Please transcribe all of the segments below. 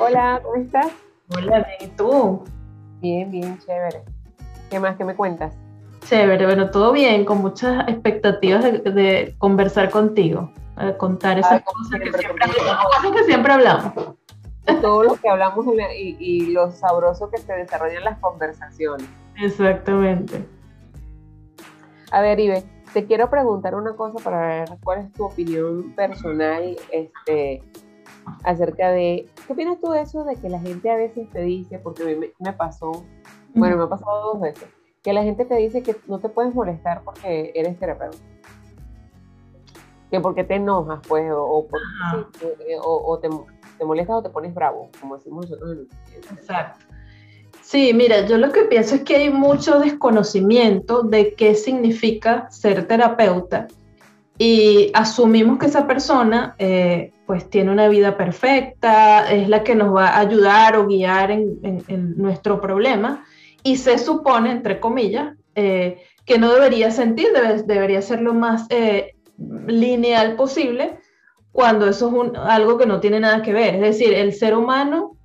Hola, ¿cómo estás? Hola, ¿y tú? Bien, bien, chévere. ¿Qué más? ¿Qué me cuentas? Chévere, bueno, todo bien, con muchas expectativas de, conversar contigo, de contar esas cosas, que siempre, cosas que siempre hablamos. todo lo que hablamos y, y lo sabroso que se desarrollan las conversaciones. Exactamente. A ver, Ibe, te quiero preguntar una cosa para ver cuál es tu opinión personal este, acerca de, ¿qué opinas tú de eso de que la gente a veces te dice, porque mí me, pasó, bueno, me ha pasado dos veces, que la gente te dice que no te puedes molestar porque eres terapeuta? Que porque te enojas, pues, o, o, te, te, molestas o te pones bravo, como decimos nosotros en el Exacto. Sí, mira, yo lo que pienso es que hay mucho desconocimiento de qué significa ser terapeuta y asumimos que esa persona eh, pues tiene una vida perfecta, es la que nos va a ayudar o guiar en, nuestro problema y se supone, entre comillas, eh, que no debería sentir, debería ser lo más eh, lineal posible cuando eso es algo que no tiene nada que ver. Es decir, el ser humano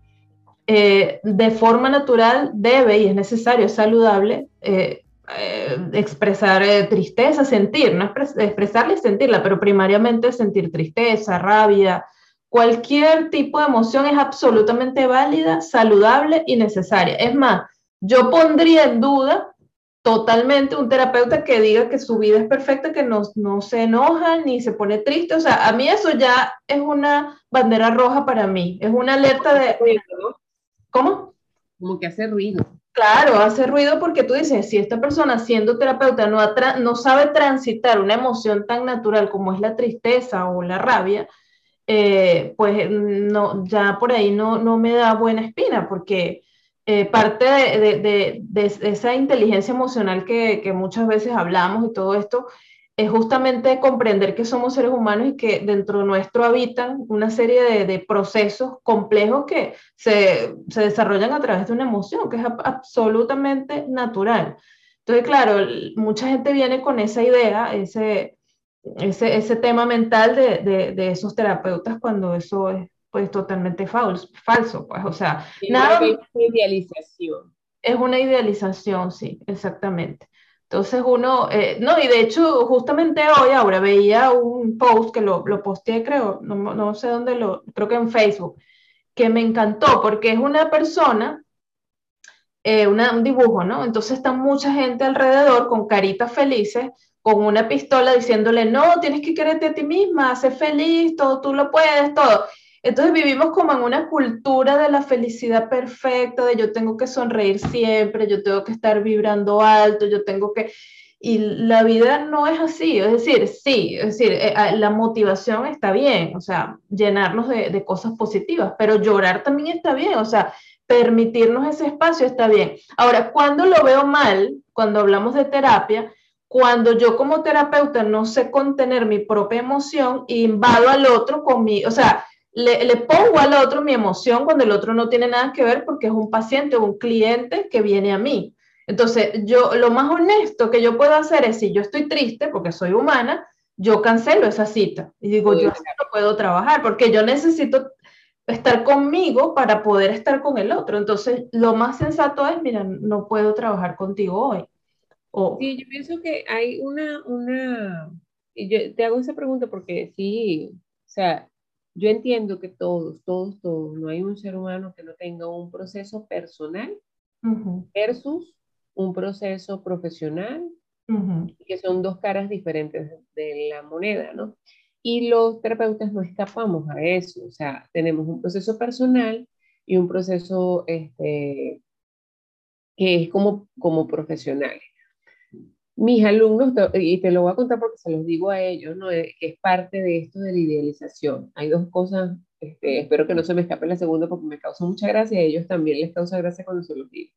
de forma natural debe y es necesario, es saludable, eh, expresar eh, tristeza, sentir, no expresarla y sentirla, pero primariamente sentir tristeza, rabia, cualquier tipo de emoción es absolutamente válida, saludable y necesaria. Es más, yo pondría en duda totalmente un terapeuta que diga que su vida es perfecta, que no, no se enoja ni se pone triste. O sea, a mí eso ya es una bandera roja para mí, es una alerta de... ¿Cómo? Como que hace ruido. Claro, hace ruido porque tú dices, si esta persona siendo terapeuta no, no sabe transitar una emoción tan natural como es la tristeza o la rabia, eh, pues no, ya por ahí no, no me da buena espina porque eh, parte de, esa inteligencia emocional que, que muchas veces hablamos y todo esto es justamente comprender que somos seres humanos y que dentro nuestro habitan una serie de, procesos complejos que se, desarrollan a través de una emoción, que es absolutamente natural. Entonces, claro, mucha gente viene con esa idea, ese, ese, tema mental de, esos terapeutas cuando eso es pues totalmente falso, falso pues, o sea, nada... Es una idealización. Es una idealización, sí, exactamente. Entonces uno, eh, no, y de hecho justamente hoy ahora veía un post que lo, lo posteé, creo, no, no, sé dónde lo, creo que en Facebook, que me encantó porque es una persona, eh, un dibujo, ¿no? Entonces está mucha gente alrededor con caritas felices, con una pistola diciéndole, no, tienes que quererte a ti misma, sé feliz, todo, tú lo puedes, todo. Entonces vivimos como en una cultura de la felicidad perfecta, de yo tengo que sonreír siempre, yo tengo que estar vibrando alto, yo tengo que... Y la vida no es así, es decir, sí, es decir, eh, ah, la motivación está bien, o sea, llenarnos de, de cosas positivas, pero llorar también está bien, o sea, permitirnos ese espacio está bien. Ahora, cuando lo veo mal, cuando hablamos de terapia, cuando yo como terapeuta no sé contener mi propia emoción invado al otro con mi, o sea, le, pongo al otro mi emoción cuando el otro no tiene nada que ver porque es un paciente o un cliente que viene a mí. Entonces, yo lo más honesto que yo puedo hacer es, si yo estoy triste porque soy humana, yo cancelo esa cita y digo, yo no puedo trabajar porque yo necesito estar conmigo para poder estar con el otro. Entonces, lo más sensato es, mira, no puedo trabajar contigo hoy. Sí, yo pienso que hay una, una, yo te hago esa pregunta porque sí, o sea, yo entiendo que todos, todos, todos, no hay un ser humano que no tenga un proceso personal versus un proceso profesional, que son dos caras diferentes de la moneda, ¿no? Y los terapeutas no escapamos a eso, o sea, tenemos un proceso personal y un proceso este, que es como, como profesional mis alumnos, y te lo voy a contar porque se los digo a ellos, ¿no? que es parte de esto de la idealización. Hay dos cosas, este, espero que no se me escape la segunda porque me causa mucha gracia y a ellos también les causa gracia cuando se los digo.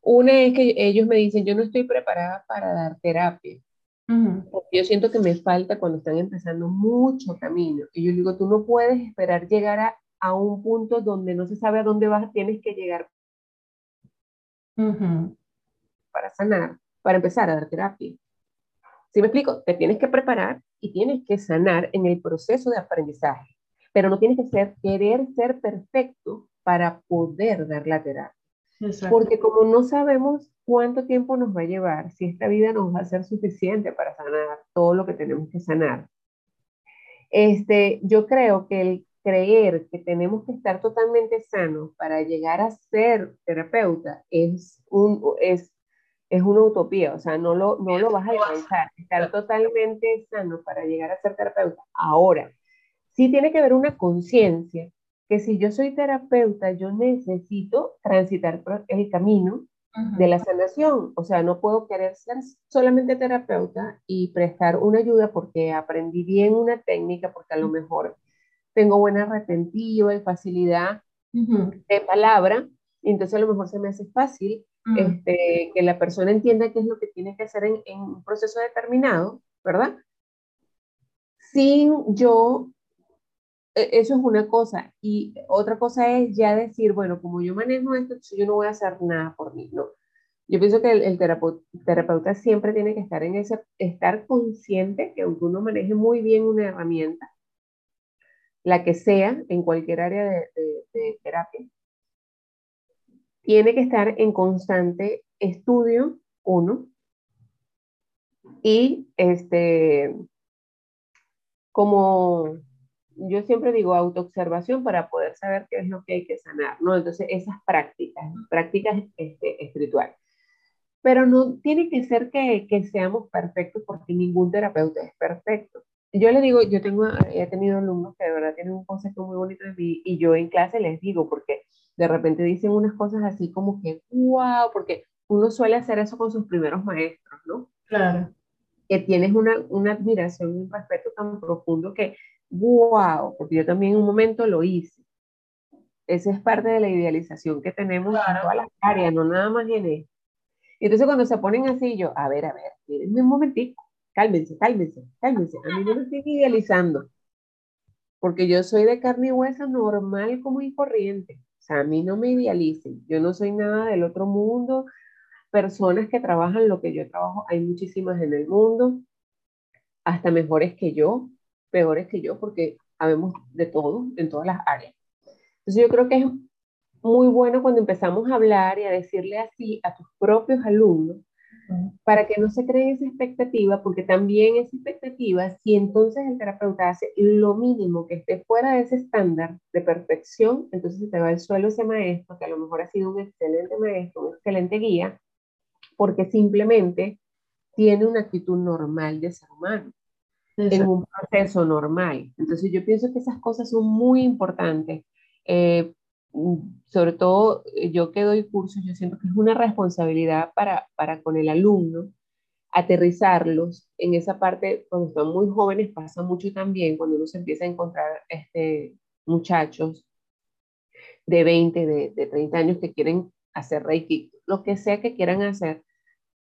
Una es que ellos me dicen, yo no estoy preparada para dar terapia. Porque yo siento que me falta cuando están empezando mucho camino. Y yo digo, tú no puedes esperar llegar a, a un punto donde no se sabe a dónde vas, tienes que llegar para sanar para empezar a dar terapia. ¿Sí me explico? Te tienes que preparar y tienes que sanar en el proceso de aprendizaje, pero no tienes que ser, querer ser perfecto para poder dar la terapia. Porque como no sabemos cuánto tiempo nos va a llevar, si esta vida nos va a ser suficiente para sanar todo lo que tenemos que sanar, este, yo creo que el creer que tenemos que estar totalmente sanos para llegar a ser terapeuta es, un, es, es una utopía, o sea, no lo, no lo vas a alcanzar, estar totalmente sano para llegar a ser terapeuta. Ahora, sí tiene que haber una conciencia que si yo soy terapeuta, yo necesito transitar el camino de la sanación. O sea, no puedo querer ser solamente terapeuta y prestar una ayuda porque aprendí bien una técnica, porque a lo mejor tengo buena retentiva y facilidad de palabra, entonces a lo mejor se me hace fácil este, que la persona entienda qué es lo que tiene que hacer en, en un proceso determinado, ¿verdad? Sin yo e, eso es una cosa. Y otra cosa es ya decir, bueno, como yo manejo esto, yo no voy a hacer nada por mí. No. Yo pienso que el, terapeuta, siempre tiene que estar en ese, estar consciente que aunque uno maneje muy bien una herramienta, la que sea, en cualquier área de, de terapia, tiene que estar en constante estudio, uno, y este, como yo siempre digo autoobservación para poder saber qué es lo que hay que sanar, ¿no? Entonces, esas prácticas, prácticas este, espirituales. Pero no tiene que ser que, que, seamos perfectos porque ningún terapeuta es perfecto. Yo le digo, yo tengo, he tenido alumnos que de verdad tienen un concepto muy bonito de mí y yo en clase les digo, porque de repente dicen unas cosas así como que, wow, porque uno suele hacer eso con sus primeros maestros, ¿no? Claro. Que tienes una, una admiración y un respeto tan profundo que wow, porque yo también en un momento lo hice. Esa es parte de la idealización que tenemos en todas las áreas, no nada más en esto. Y entonces cuando se ponen así, yo, a ver, a ver, miren un momentico, cálmense, cálmense, cálmense. A mí no me estoy idealizando, porque yo soy de carne y hueso normal como y corriente. O sea, a mí no me idealicen. Yo no soy nada del otro mundo. Personas que trabajan lo que yo trabajo, hay muchísimas en el mundo, hasta mejores que yo peores que yo porque sabemos de todo en todas las áreas. Entonces yo creo que es muy bueno cuando empezamos a hablar y a decirle así a tus propios alumnos para que no se creen esa expectativa, porque también esa expectativa, si entonces el terapeuta hace lo mínimo que esté fuera de ese estándar de perfección, entonces se te va al suelo ese maestro, que a lo mejor ha sido un excelente maestro, un excelente guía, porque simplemente tiene una actitud normal de ser humano en un proceso normal. Entonces yo pienso que esas cosas son muy importantes. Eh, sobre todo eh, yo que doy cursos, yo siento que es una responsabilidad para, para con el alumno aterrizarlos en esa parte, cuando están muy jóvenes pasa mucho también, cuando uno se empieza a encontrar este, muchachos de 20, de, de 30 años que quieren hacer Reiki, lo que sea que quieran hacer,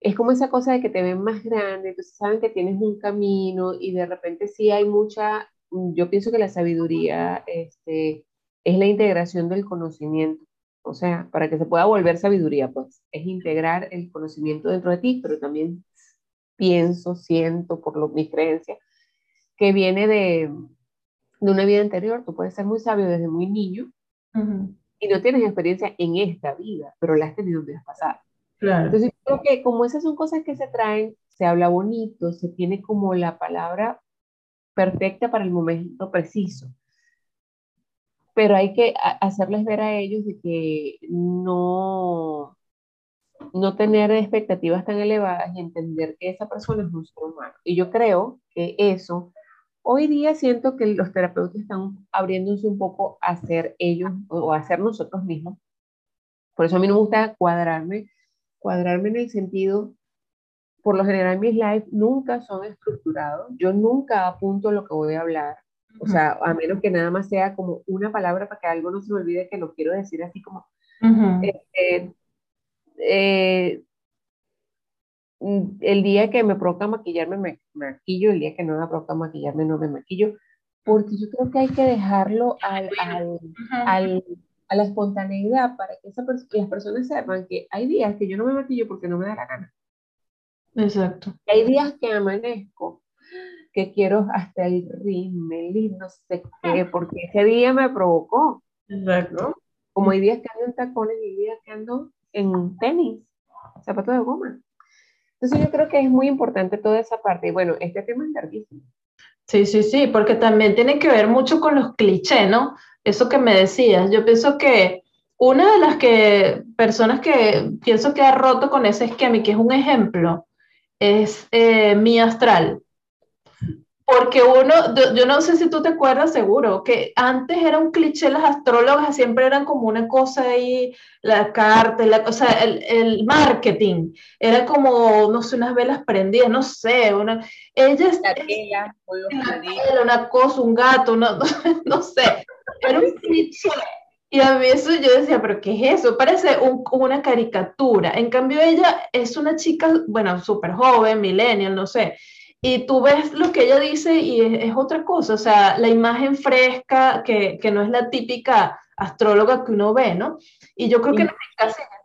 es como esa cosa de que te ven más grande, entonces saben que tienes un camino y de repente sí hay mucha, mm, yo pienso que la sabiduría este, es la integración del conocimiento. O sea, para que se pueda volver sabiduría, pues es integrar el conocimiento dentro de ti, pero también pienso, siento por lo, mis creencias, que viene de, de una vida anterior. Tú puedes ser muy sabio desde muy niño y no tienes experiencia en esta vida, pero la has tenido en vidas pasadas. Entonces, creo que como esas son cosas que se traen, se habla bonito, se tiene como la palabra perfecta para el momento preciso. Pero hay que hacerles ver a ellos de que no, no tener expectativas tan elevadas y entender que esa persona es un ser humano. Y yo creo que eso, hoy día siento que los terapeutas están abriéndose un poco a ser ellos o a ser nosotros mismos. Por eso a mí no me gusta cuadrarme cuadrarme en el sentido, por lo general mis lives nunca son estructurados, yo nunca apunto lo que voy a hablar, o sea, a menos que nada más sea como una palabra para que algo no se me olvide que lo quiero decir así como, este, eh, el día que me provoca maquillarme me maquillo, el día que no me provoca maquillarme no me maquillo, porque yo creo que hay que dejarlo al, al, al a la espontaneidad para que esa las personas sepan que hay días que yo no me maquillo porque no me da la gana. Exacto. Hay días que amanezco, que quiero hasta el rímel no sé qué, porque ese día me provocó. Exacto. Como hay días que ando en tacones y hay días que ando en tenis, zapatos de goma. Entonces yo creo que es muy importante toda esa parte. Y bueno, este tema es larguísimo. Sí, sí, sí, porque también tiene que ver mucho con los clichés, ¿no? Eso que me decías. Yo pienso que una de las que, personas que pienso que ha roto con ese esquema y que es un ejemplo es eh, mi astral. Porque uno, yo, no sé si tú te acuerdas seguro, que antes era un cliché, las astrólogas siempre eran como una cosa ahí, la carta, la, o sea, el, el, marketing, era como, no sé, unas velas prendidas, no sé, una, ellas... La una cosa, un gato, no, no sé, era un cliché y a mí eso yo decía, pero ¿qué es eso? Parece una caricatura. En cambio, ella es una chica, bueno, súper joven, millennial, no sé. Y tú ves lo que ella dice y es, otra cosa. O sea, la imagen fresca, que, que, no es la típica astróloga que uno ve, ¿no? Y yo creo que.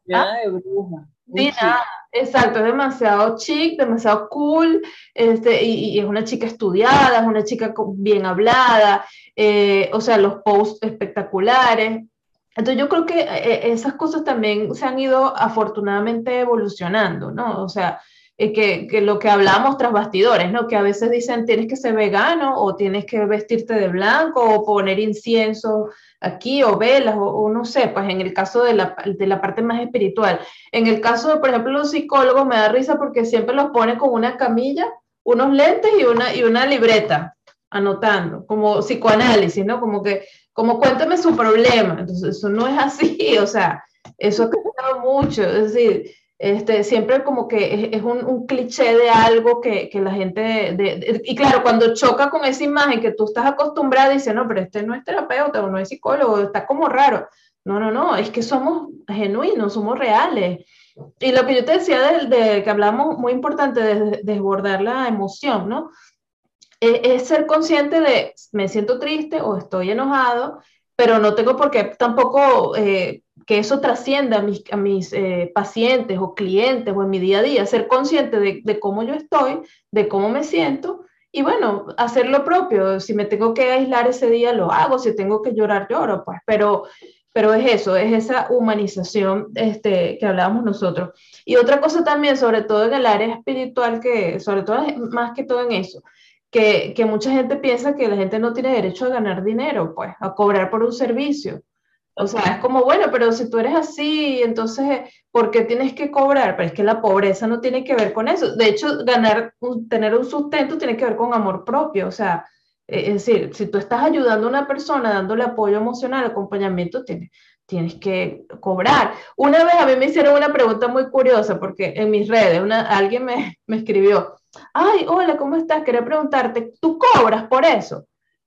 Nada de bruja. Sí, nada. Exacto, es demasiado chic, demasiado cool, este, y, y, es una chica estudiada, es una chica bien hablada, eh, o sea, los posts espectaculares. Entonces yo creo que eh, esas cosas también se han ido afortunadamente evolucionando, ¿no? O sea, eh, que, que, lo que hablamos tras bastidores, ¿no? Que a veces dicen tienes que ser vegano o tienes que vestirte de blanco o poner incienso aquí o velas o, no sé, pues en el caso de la, de la, parte más espiritual. En el caso de, por ejemplo, los psicólogos me da risa porque siempre los ponen con una camilla, unos lentes y una, y una libreta anotando, como psicoanálisis, ¿no? Como que como cuéntame su problema. Entonces, eso no es así, o sea, eso ha cambiado mucho. Es decir, este, siempre como que es, un, un, cliché de algo que, que la gente, de, y claro, cuando choca con esa imagen que tú estás acostumbrada, dice, no, pero este no es terapeuta o no es psicólogo, está como raro. No, no, no, es que somos genuinos, somos reales. Y lo que yo te decía de, de que hablamos muy importante de desbordar la emoción, ¿no? es, ser consciente de me siento triste o estoy enojado, pero no tengo por qué tampoco eh, que eso trascienda a mis, a mis eh, pacientes o clientes o en mi día a día, ser consciente de, de, cómo yo estoy, de cómo me siento y bueno, hacer lo propio. Si me tengo que aislar ese día, lo hago, si tengo que llorar, lloro, pues, pero, pero es eso, es esa humanización este, que hablábamos nosotros. Y otra cosa también, sobre todo en el área espiritual, que sobre todo más que todo en eso, que, que, mucha gente piensa que la gente no tiene derecho a ganar dinero, pues, a cobrar por un servicio. O sea, es como, bueno, pero si tú eres así, entonces, ¿por qué tienes que cobrar? Pero es que la pobreza no tiene que ver con eso. De hecho, ganar, tener un sustento tiene que ver con amor propio. O sea, e, es decir, si tú estás ayudando a una persona, dándole apoyo emocional, acompañamiento, tienes, tienes que cobrar. Una vez a mí me hicieron una pregunta muy curiosa, porque en mis redes una, alguien me, me escribió, ay, hola, ¿cómo estás? Quería preguntarte, ¿tú cobras por eso?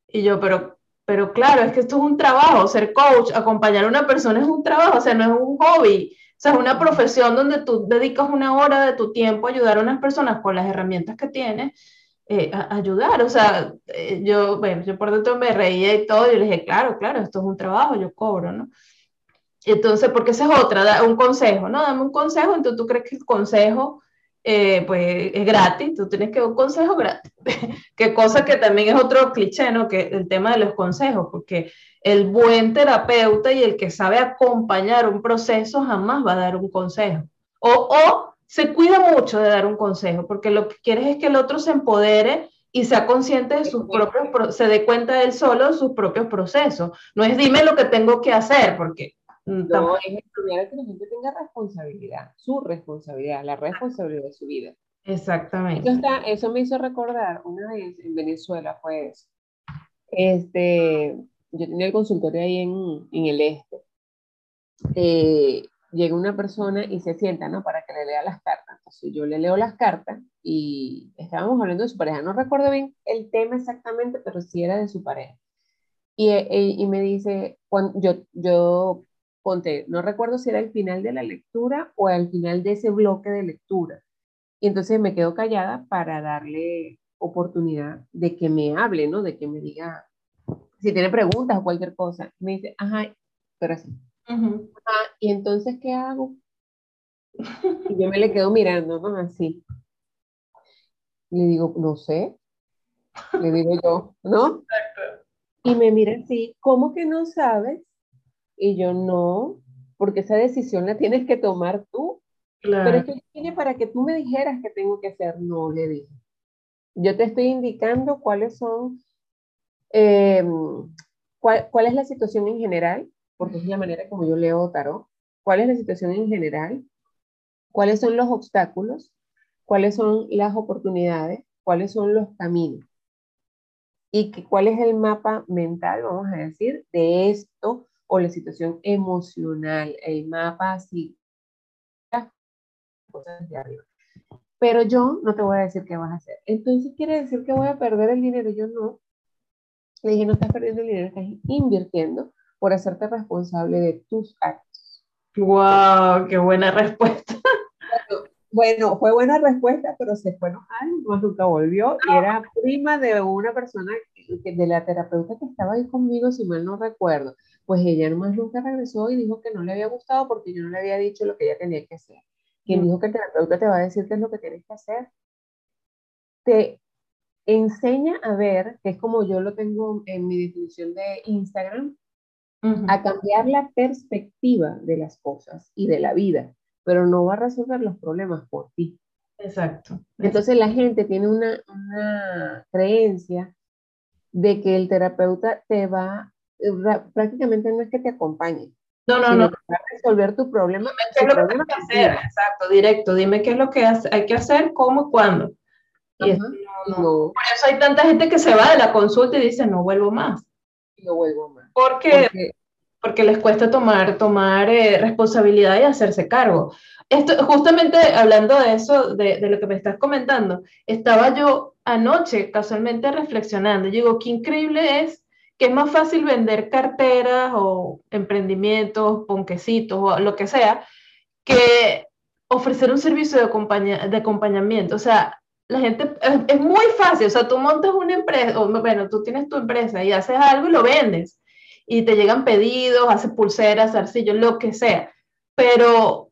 Y yo, pero, pero claro, es que esto es un trabajo, ser coach, acompañar a una persona es un trabajo, o sea, no es un hobby, o sea, es una profesión donde tú dedicas una hora de tu tiempo a ayudar a unas personas con las herramientas que tienes, eh, a, ayudar, o sea, eh, yo, bueno, yo por dentro me reía y todo, y le dije, claro, claro, esto es un trabajo, yo cobro, ¿no? Entonces, porque esa es otra, un consejo, ¿no? Dame un consejo, entonces tú crees que el consejo eh, pues es gratis, tú tienes que un consejo gratis. Qué cosa que también es otro cliché, ¿no? Que el tema de los consejos, porque el buen terapeuta y el que sabe acompañar un proceso jamás va a dar un consejo. O, o se cuida mucho de dar un consejo, porque lo que quieres es que el otro se empodere y sea consciente de sus propios, se dé cuenta él solo de sus propios procesos. No es dime lo que tengo que hacer, porque no, es estudiar que la gente tenga responsabilidad, su responsabilidad, la responsabilidad de su vida. Exactamente. Eso, eso me hizo recordar una vez en Venezuela, pues, este, yo tenía el consultorio ahí en, en el este. Eh, llega una persona y se sienta, ¿no? Para que le lea las cartas. Entonces yo le leo las cartas y estábamos hablando de su pareja. No recuerdo bien el tema exactamente, pero sí era de su pareja. Y, y, eh, y me dice, cuando, yo, yo ponte, no recuerdo si era el final de la lectura o al final de ese bloque de lectura. Y entonces me quedo callada para darle oportunidad de que me hable, ¿no? De que me diga si tiene preguntas o cualquier cosa. Me dice, ajá, pero así. ¿y entonces qué hago? Y yo me le quedo mirando, ¿no? Así. Le digo, no sé. Le digo yo, ¿no? Y me mira así, ¿cómo que no sabes? Y yo, no, porque esa decisión la tienes que tomar tú. Pero es que viene para que tú me dijeras qué tengo que hacer. No, le dije. Yo te estoy indicando cuáles son, em, cuál, cuál, es la situación en general, porque es la manera como yo leo tarot. ¿Cuál es la situación en general? ¿Cuáles son los obstáculos? ¿Cuáles son las oportunidades? ¿Cuáles son los caminos? y que, cuál es el mapa mental, vamos a decir, de esto o la situación emocional, el mapa así, cosas de arriba. Pero yo no te voy a decir qué vas a hacer. Entonces quiere decir que voy a perder el dinero. Yo no. Le dije, no estás perdiendo el dinero, estás invirtiendo por hacerte responsable de tus actos. ¡Wow! ¡Qué buena respuesta! Bueno, fue buena respuesta, pero se fue años, más nunca volvió. Y era prima de una persona, de la terapeuta que estaba ahí conmigo, si mal no recuerdo. Pues ella nomás nunca regresó y dijo que no le había gustado porque yo no le había dicho lo que ella tenía que hacer. Quien dijo que el terapeuta te va a decir qué es lo que tienes que hacer. Te enseña a ver, que es como yo lo tengo en mi definición de Instagram, a cambiar la perspectiva de las cosas y de la vida pero no va a resolver los problemas por ti. Exacto. Entonces la gente tiene una, creencia de que el terapeuta te va, prácticamente no es que te acompañe. No, no, no. resolver tu problema. ¿Qué es lo que hay que hacer? Exacto, directo. Dime qué es lo que hay que hacer, cómo, cuándo. Y no, no. Por eso hay tanta gente que se va de la consulta y dice, no vuelvo más. No vuelvo más. Porque, Porque porque les cuesta tomar, tomar eh, responsabilidad y hacerse cargo. Esto, justamente hablando de eso, de, de, lo que me estás comentando, estaba yo anoche casualmente reflexionando. digo, qué increíble es que es más fácil vender carteras o emprendimientos, ponquecitos o lo que sea, que ofrecer un servicio de, acompañamiento. O sea, la gente, es, muy fácil, o sea, tú montas una empresa, o bueno, tú tienes tu empresa y haces algo y lo vendes y te llegan pedidos, hace pulseras, arcillos, lo que sea. Pero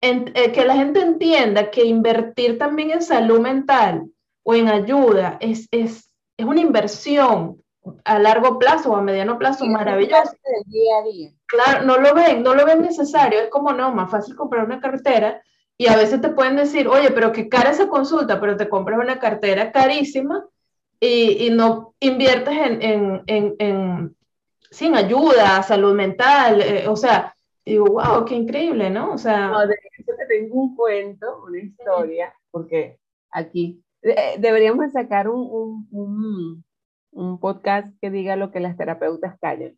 eh, que la gente entienda que invertir también en salud mental o en ayuda es, es, es una inversión a largo plazo o a mediano plazo maravillosa. Día a día. Claro, no lo ven, no lo ven necesario, es como no, más fácil comprar una cartera y a veces te pueden decir, oye, pero qué cara esa consulta, pero te compras una cartera carísima y, y no inviertes en, en, en, en, sin ayuda, salud mental, eh, o sea, digo, wow, qué increíble, ¿no? O sea... No, de eso te tengo un cuento, una historia, porque aquí eh, deberíamos sacar un, un, un, podcast que diga lo que las terapeutas callan.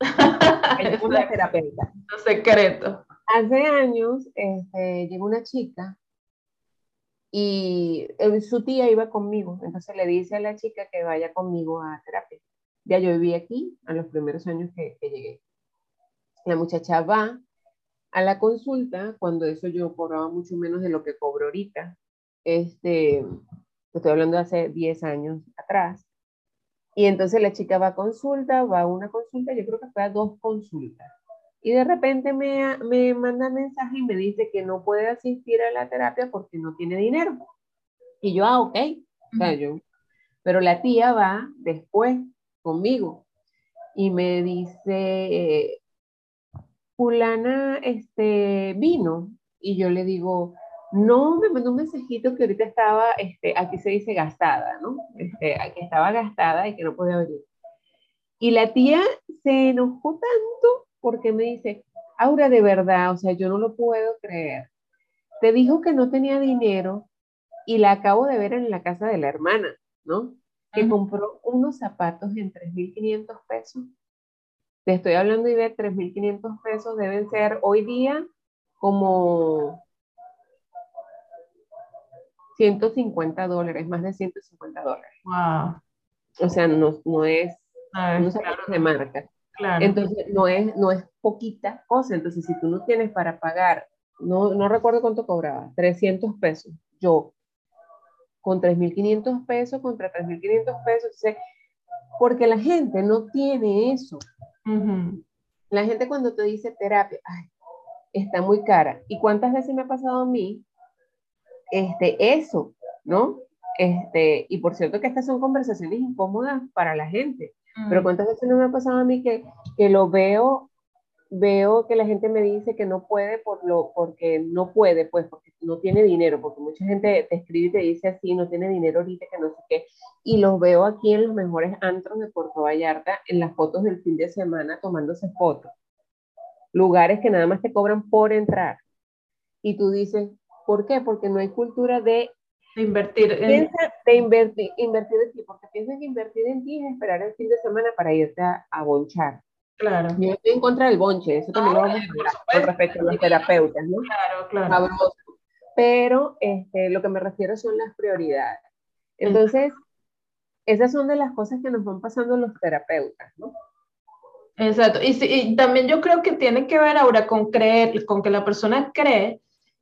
una terapeuta. Los secretos. Hace años este, llegó una chica y eh, su tía iba conmigo, entonces le dice a la chica que vaya conmigo a terapia. Ya yo viví aquí a los primeros años que, llegué. La muchacha va a la consulta, cuando eso yo cobraba mucho menos de lo que cobro ahorita. Este, estoy hablando de hace 10 años atrás. Y entonces la chica va a consulta, va a una consulta, yo creo que fue a dos consultas. Y de repente me, me manda mensaje y me dice que no puede asistir a la terapia porque no tiene dinero. Y yo, ah, ok. O sea, yo, pero la tía va después conmigo y me dice, fulana, este, vino. Y yo le digo, no, me mandó un mensajito que ahorita estaba, este, aquí se dice gastada, ¿no? Este, que estaba gastada y que no podía venir. Y la tía se enojó tanto porque me dice, Aura, de verdad, o sea, yo no lo puedo creer. Te dijo que no tenía dinero y la acabo de ver en la casa de la hermana, ¿no? que compró unos zapatos en 3.500 pesos. Te estoy hablando y de 3.500 pesos deben ser hoy día como 150 dólares, más de 150 dólares. Wow. O sea, no, no es unos zapatos de marca. Claro. Entonces, no es, no es poquita cosa. Entonces, si tú no tienes para pagar, no, no recuerdo cuánto cobraba, 300 pesos, yo con 3.500 pesos contra 3.500 pesos, porque la gente no tiene eso. La gente cuando te dice terapia, está muy cara. ¿Y cuántas veces me ha pasado a mí este, eso, ¿no? este, y por cierto que estas son conversaciones incómodas para la gente, pero cuántas veces no me ha pasado a mí que, que lo veo veo que la gente me dice que no puede por lo, porque no puede, pues porque no tiene dinero, porque mucha gente te escribe y te dice así, no tiene dinero ahorita, que no sé qué, y los veo aquí en los mejores antros de Puerto Vallarta, en las fotos del fin de semana tomándose fotos. Lugares que nada más te cobran por entrar. Y tú dices, ¿por qué? Porque no hay cultura de invertir en... de invertir, invertir en ti, porque piensas que invertir en ti es esperar el fin de semana para irte a, a bonchar. Claro. Yo estoy en contra del bonche, eso también lo vamos a hablar con respecto a los terapeutas, ¿no? Claro, claro. Pero este, lo que me refiero son las prioridades. Entonces, esas son de las cosas que nos van pasando los terapeutas, ¿no? Exacto. Y, y también yo creo que tiene que ver ahora con creer, con que la persona cree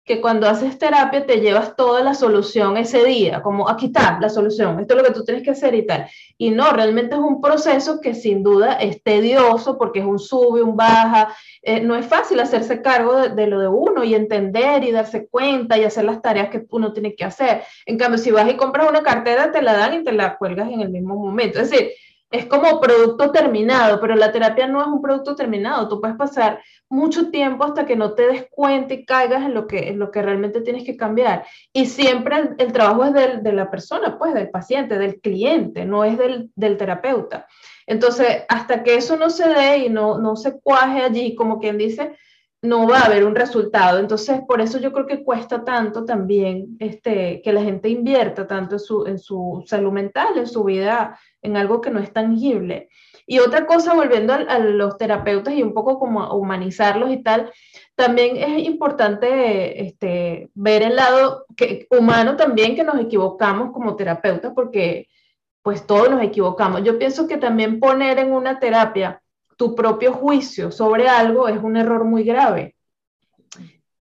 que cuando haces terapia te llevas toda la solución ese día, como aquí está la solución, esto es lo que tú tienes que hacer y tal. Y no, realmente es un proceso que sin duda es tedioso porque es un sube, un baja, eh, no es fácil hacerse cargo de, lo de uno y entender y darse cuenta y hacer las tareas que uno tiene que hacer. En cambio, si vas y compras una cartera, te la dan y te la cuelgas en el mismo momento. Es decir, es como producto terminado, pero la terapia no es un producto terminado. Tú puedes pasar mucho tiempo hasta que no te des cuenta y caigas en lo que, en lo que realmente tienes que cambiar. Y siempre el, trabajo es del, de la persona, pues del paciente, del cliente, no es del, del, terapeuta. Entonces, hasta que eso no se dé y no, no se cuaje allí, como quien dice, no va a haber un resultado. Entonces, por eso yo creo que cuesta tanto también este, que la gente invierta tanto en su, en su salud mental, en su vida, en algo que no es tangible. Y otra cosa, volviendo a, los terapeutas y un poco como humanizarlos y tal, también es importante este, ver el lado que, humano también que nos equivocamos como terapeutas, porque pues todos nos equivocamos. Yo pienso que también poner en una terapia tu propio juicio sobre algo es un error muy grave.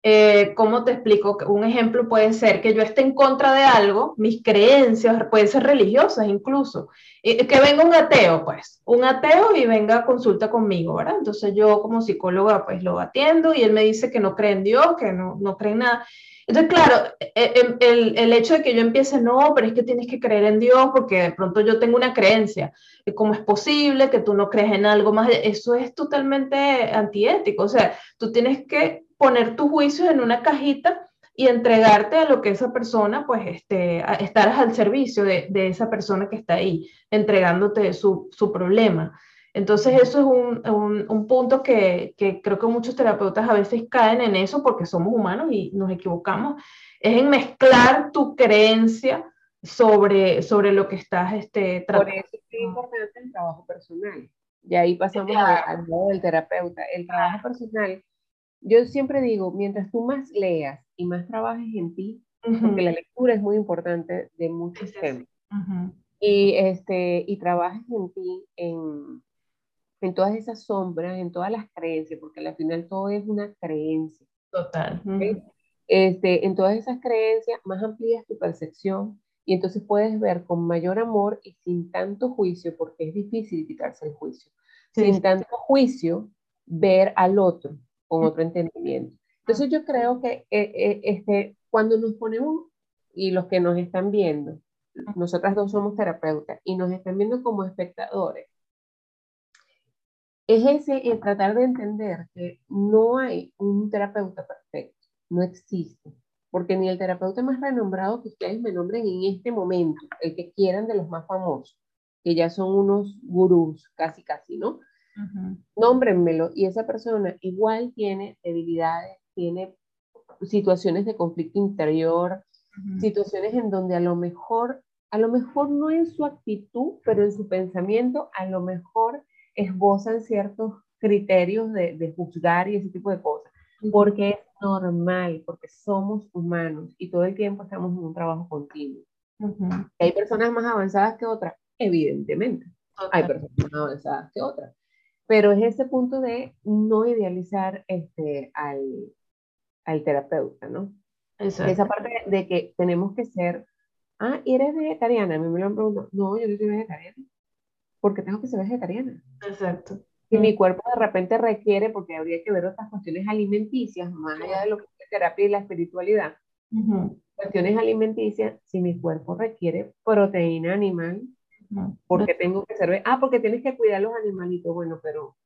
Eh, ¿Cómo te explico? Un ejemplo puede ser que yo esté en contra de algo, mis creencias pueden ser religiosas incluso. que venga un ateo, pues, un ateo y venga a consulta conmigo, ¿verdad? Entonces yo como psicóloga pues lo atiendo y él me dice que no cree en Dios, que no, no cree en nada. Entonces, claro, e, e, el, el, hecho de que yo empiece, no, pero es que tienes que creer en Dios porque de pronto yo tengo una creencia, ¿cómo es posible que tú no crees en algo más? Eso es totalmente antiético, o sea, tú tienes que poner tus juicios en una cajita y entregarte a lo que esa persona, pues, este, estar al servicio de, de, esa persona que está ahí, entregándote su, su problema. Entonces eso es un, un, punto que, que, creo que muchos terapeutas a veces caen en eso porque somos humanos y nos equivocamos, es en mezclar tu creencia sobre, sobre lo que estás este, tratando. Por eso es importante el trabajo personal. Y ahí pasamos al lado del terapeuta. El trabajo personal, yo siempre digo, mientras tú más leas y más trabajes en ti, porque la lectura es muy importante de muchos temas, y, este, y trabajes en ti, en, en todas esas sombras, en todas las creencias, porque al final todo es una creencia. Total. este, en todas esas creencias, más amplías tu percepción y entonces puedes ver con mayor amor y sin tanto juicio, porque es difícil quitarse el juicio, sin tanto juicio, ver al otro con otro entendimiento. Entonces yo creo que eh, eh, este, cuando nos ponemos, y los que nos están viendo, nosotras dos somos terapeutas, y nos están viendo como espectadores, es ese el tratar de entender que no hay un terapeuta perfecto, no existe, porque ni el terapeuta más renombrado que ustedes me nombren en este momento, el que quieran de los más famosos, que ya son unos gurús, casi casi, ¿no? Nómbrenmelo y esa persona igual tiene debilidades, tiene situaciones de conflicto interior, situaciones en donde a lo mejor, a lo mejor no en su actitud, pero en su pensamiento, a lo mejor esbozan ciertos criterios de, de, juzgar y ese tipo de cosas, porque es normal, porque somos humanos y todo el tiempo estamos en un trabajo continuo. ¿Hay personas más avanzadas que otras? Evidentemente. Hay personas más avanzadas que otras. Pero es ese punto de no idealizar este, al, al terapeuta, ¿no? Esa parte de que tenemos que ser, ah, ¿eres vegetariana? A mí me lo han preguntado, no, yo no soy vegetariana porque tengo que ser vegetariana. Exacto. Y mi cuerpo de repente requiere, porque habría que ver otras cuestiones alimenticias, más allá de lo que es la terapia y la espiritualidad, cuestiones alimenticias, si mi cuerpo requiere proteína animal, porque tengo que ser, ah, porque tienes que cuidar los animalitos, bueno, pero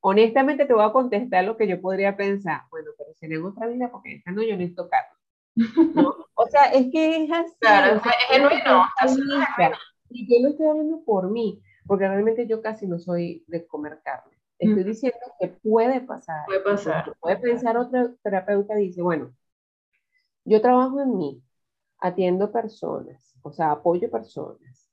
honestamente te voy a contestar lo que yo podría pensar, bueno, pero si en otra vida, porque esta no yo necesito carne. ¿no? O sea, es que es así. Claro, es genuino. Y yo lo estoy hablando por mí, porque realmente yo casi no soy de comer carne. Estoy diciendo que puede pasar. Puede pasar. Puede pensar otro terapeuta dice, bueno, yo trabajo en mí, atiendo personas, o sea, apoyo personas.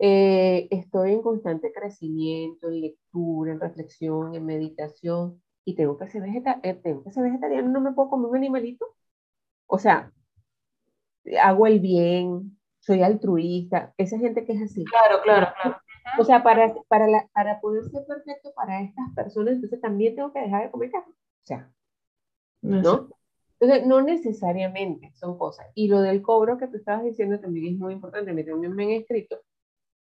Eh, estoy en constante crecimiento, en lectura, en reflexión, en meditación, y tengo que ser, vegeta eh, tengo que ser vegetariano, no me puedo comer un animalito. O sea, hago el bien, soy altruista, esa gente que es así. Claro, claro, claro. O sea, para, para, la, para poder ser perfecto para estas personas, entonces también tengo que dejar de comer carne. O sea, ¿no? Entonces, no necesariamente son cosas. Y lo del cobro que tú estabas diciendo también es muy importante. Mí también me han escrito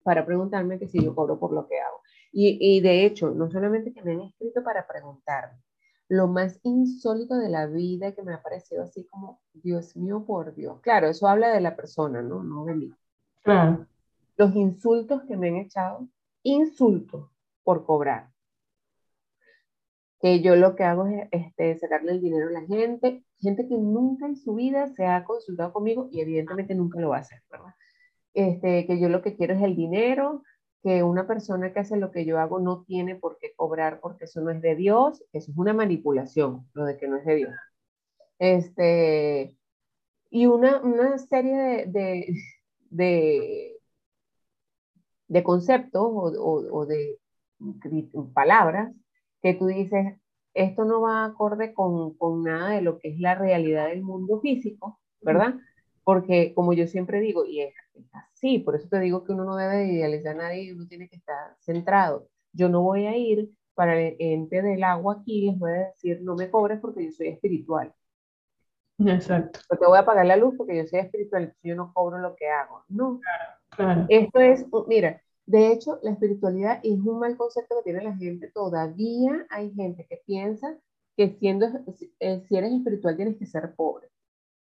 para preguntarme que si yo cobro por lo que hago. Y, y de hecho, no solamente que me han escrito para preguntarme, lo más insólito de la vida que me ha parecido así como, Dios mío, por Dios. Claro, eso habla de la persona, ¿no? No de mí. Claro. Los insultos que me han echado, insultos por cobrar. Que yo lo que hago es este, sacarle el dinero a la gente, gente que nunca en su vida se ha consultado conmigo y evidentemente nunca lo va a hacer, ¿verdad? Este, que yo lo que quiero es el dinero, que una persona que hace lo que yo hago no tiene por qué cobrar porque eso no es de Dios, eso es una manipulación, lo de que no es de Dios. Este, y una, una serie de, de, de, conceptos o, o, de palabras que tú dices, esto no va acorde con, con nada de lo que es la realidad del mundo físico, ¿verdad? Porque como yo siempre digo, y es así, por eso te digo que uno no debe idealizar a nadie, uno tiene que estar centrado. Yo no voy a ir para el ente del agua aquí, les voy a decir, no me cobres porque yo soy espiritual. Exacto. Porque voy a pagar la luz porque yo soy espiritual, yo no cobro lo que hago. No. Claro, Esto es, mira, de hecho, la espiritualidad es un mal concepto que tiene la gente. Todavía hay gente que piensa que siendo, eh, si eres espiritual tienes que ser pobre.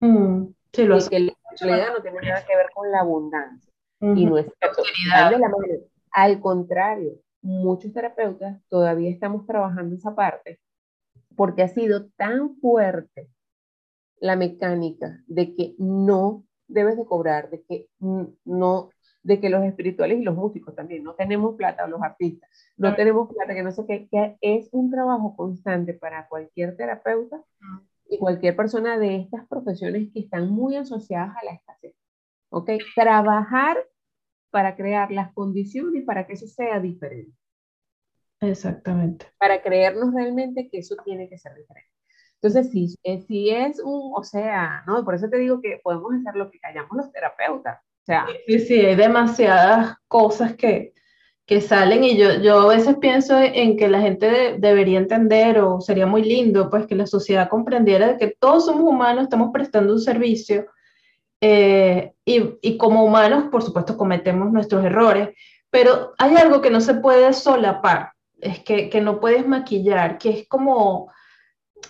Mm. Sí, lo y que la espiritualidad no tiene nada que ver con la abundancia. Y no es la Al contrario, muchos terapeutas todavía estamos trabajando esa parte porque ha sido tan fuerte la mecánica de que no debes de cobrar, de que no, de que los espirituales y los músicos también no tenemos plata, o los artistas, no tenemos plata, que no sé qué, que es un trabajo constante para cualquier terapeuta y cualquier persona de estas profesiones que están muy asociadas a la escasez. ¿Ok? Trabajar para crear las condiciones para que eso sea diferente. Exactamente. Para creernos realmente que eso tiene que ser diferente. Entonces, si, eh, si es un, o sea, ¿no? Por eso te digo que podemos hacer lo que callamos los terapeutas. O sea, sí, sí, hay demasiadas cosas que, que salen y yo, yo a veces pienso en que la gente debería entender o sería muy lindo pues que la sociedad comprendiera que todos somos humanos, estamos prestando un servicio eh, y, y, como humanos por supuesto cometemos nuestros errores, pero hay algo que no se puede solapar, es que, que no puedes maquillar, que es como,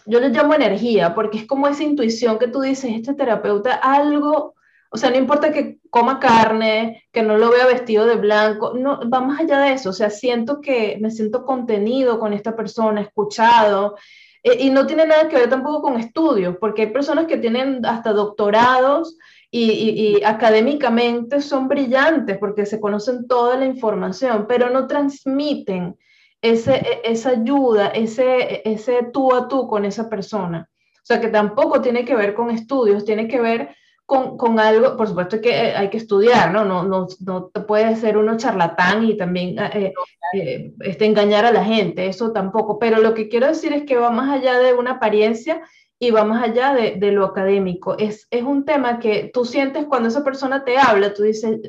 yo le llamo energía, porque es como esa intuición que tú dices, este terapeuta algo o sea, no importa que coma carne, que no lo vea vestido de blanco, no, va más allá de eso. O sea, siento que me siento contenido con esta persona, escuchado, eh, y no tiene nada que ver tampoco con estudios, porque hay personas que tienen hasta doctorados y, y, académicamente son brillantes porque se conocen toda la información, pero no transmiten ese, e, esa ayuda, ese, ese tú a tú con esa persona. O sea, que tampoco tiene que ver con estudios, tiene que ver con, con, algo, por supuesto que hay que estudiar, ¿no? No, no, no te puede ser uno charlatán y también eh, eh, este, engañar a la gente, eso tampoco, pero lo que quiero decir es que va más allá de una apariencia y va más allá de, de lo académico. Es, es, un tema que tú sientes cuando esa persona te habla, tú dices,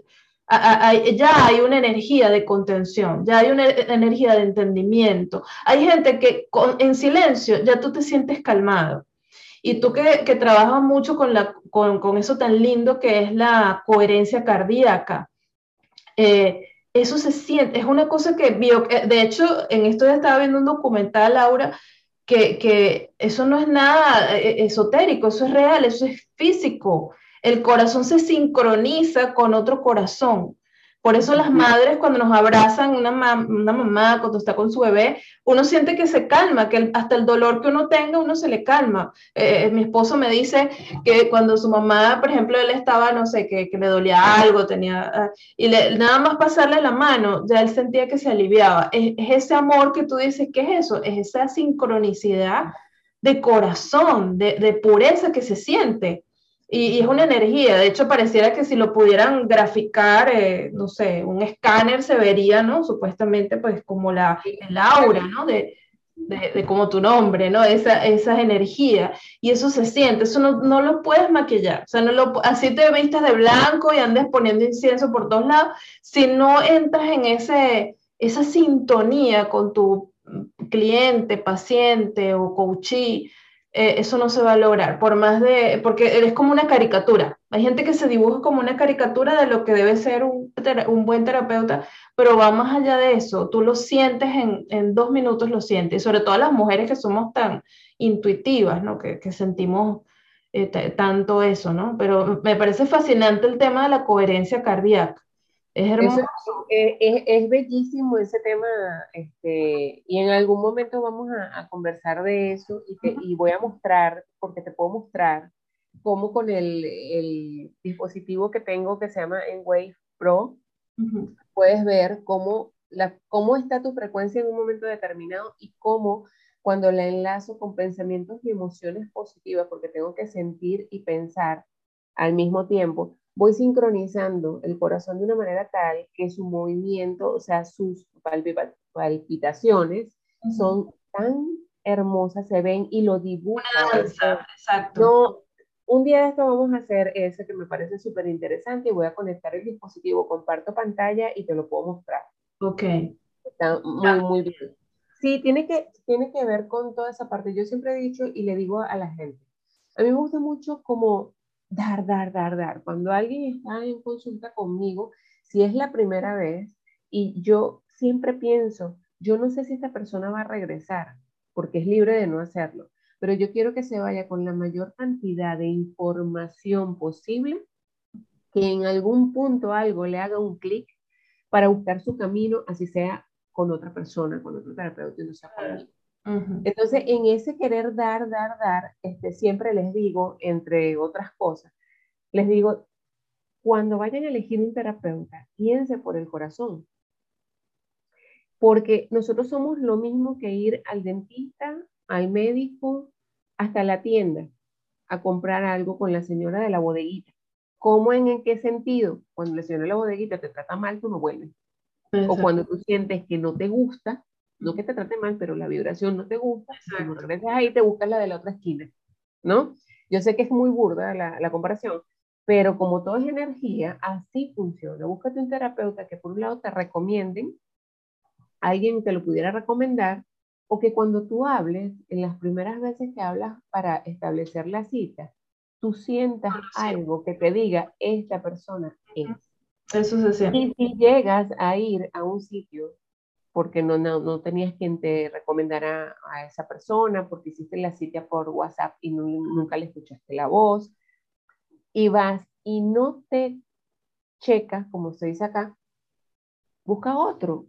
ya hay una energía de contención, ya hay una energía de entendimiento. Hay gente que con, en silencio ya tú te sientes calmado. Y tú que, que trabajas mucho con, la, con, con, eso tan lindo que es la coherencia cardíaca, eh, eso se siente, es una cosa que, bio, eh, de hecho, en esto ya estaba viendo un documental, Laura, que, que eso no es nada eh, esotérico, eso es real, eso es físico. El corazón se sincroniza con otro corazón. Por eso las madres cuando nos abrazan, una, una, mamá cuando está con su bebé, uno siente que se calma, que hasta el dolor que uno tenga, uno se le calma. Eh, eh, mi esposo me dice que cuando su mamá, por ejemplo, él estaba, no sé, que, que le dolía algo, tenía, ah, y le, nada más pasarle la mano, ya él sentía que se aliviaba. Es, es ese amor que tú dices, ¿qué es eso? Es esa sincronicidad de corazón, de, de pureza que se siente. Y, es una energía, de hecho pareciera que si lo pudieran graficar, eh, no sé, un escáner se vería, ¿no? Supuestamente pues como la, el aura, ¿no? De, de, como tu nombre, ¿no? Esa, esa energía. Y eso se siente, eso no, no, lo puedes maquillar. O sea, no lo, así te vistas de blanco y andes poniendo incienso por todos lados, si no entras en ese, esa sintonía con tu cliente, paciente o coachee, eh, eso no se va a lograr, por más de, porque eres como una caricatura. Hay gente que se dibuja como una caricatura de lo que debe ser un, un buen terapeuta, pero va más allá de eso. Tú lo sientes en, en, dos minutos, lo sientes, sobre todo las mujeres que somos tan intuitivas, ¿no? Que, que sentimos eh, tanto eso, ¿no? Pero me parece fascinante el tema de la coherencia cardíaca. Es hermoso. Es, bellísimo ese tema, este, y en algún momento vamos a, conversar de eso y, y, voy a mostrar, porque te puedo mostrar, cómo con el, el dispositivo que tengo que se llama Enwave Pro, puedes ver cómo, la, cómo está tu frecuencia en un momento determinado y cómo cuando la enlazo con pensamientos y emociones positivas, porque tengo que sentir y pensar al mismo tiempo, voy sincronizando el corazón de una manera tal que su movimiento, o sea, sus palpitaciones son tan hermosas, se ven y lo dibujan. exacto. No, un día de esto vamos a hacer ese que me parece súper interesante y voy a conectar el dispositivo, comparto pantalla y te lo puedo mostrar. Ok. Está muy, muy bien. Sí, tiene que, tiene que ver con toda esa parte. Yo siempre he dicho y le digo a la gente, a mí me gusta mucho como dar, dar, dar, dar. Cuando alguien está en consulta conmigo, si es la primera vez, y yo siempre pienso, yo no sé si esta persona va a regresar, porque es libre de no hacerlo, pero yo quiero que se vaya con la mayor cantidad de información posible, que en algún punto algo le haga un clic para buscar su camino, así sea con otra persona, con otro terapeuta, no sea conmigo. Entonces, en ese querer dar, dar, dar, este, siempre les digo, entre otras cosas, les digo, cuando vayan a elegir un terapeuta, piense por el corazón. Porque nosotros somos lo mismo que ir al dentista, al médico, hasta la tienda a comprar algo con la señora de la bodeguita. ¿Cómo en, en qué sentido? Cuando la señora de la bodeguita te trata mal, tú no vuelves. O cuando tú sientes que no te gusta, no que te trate mal, pero la vibración no te gusta, cuando regresas ahí te buscas la de la otra esquina, ¿no? Yo sé que es muy burda la, la comparación, pero como todo es energía, así funciona. Búscate un terapeuta que por un lado te recomienden, alguien te lo pudiera recomendar, o que cuando tú hables, en las primeras veces que hablas para establecer la cita, tú sientas algo que te diga, esta persona es. Eso se siente. Y si llegas a ir a un sitio porque no, no, no, tenías quien te recomendara a esa persona, porque hiciste la cita por WhatsApp y nunca le escuchaste la voz, y vas y no te checas, como se dice acá, busca otro.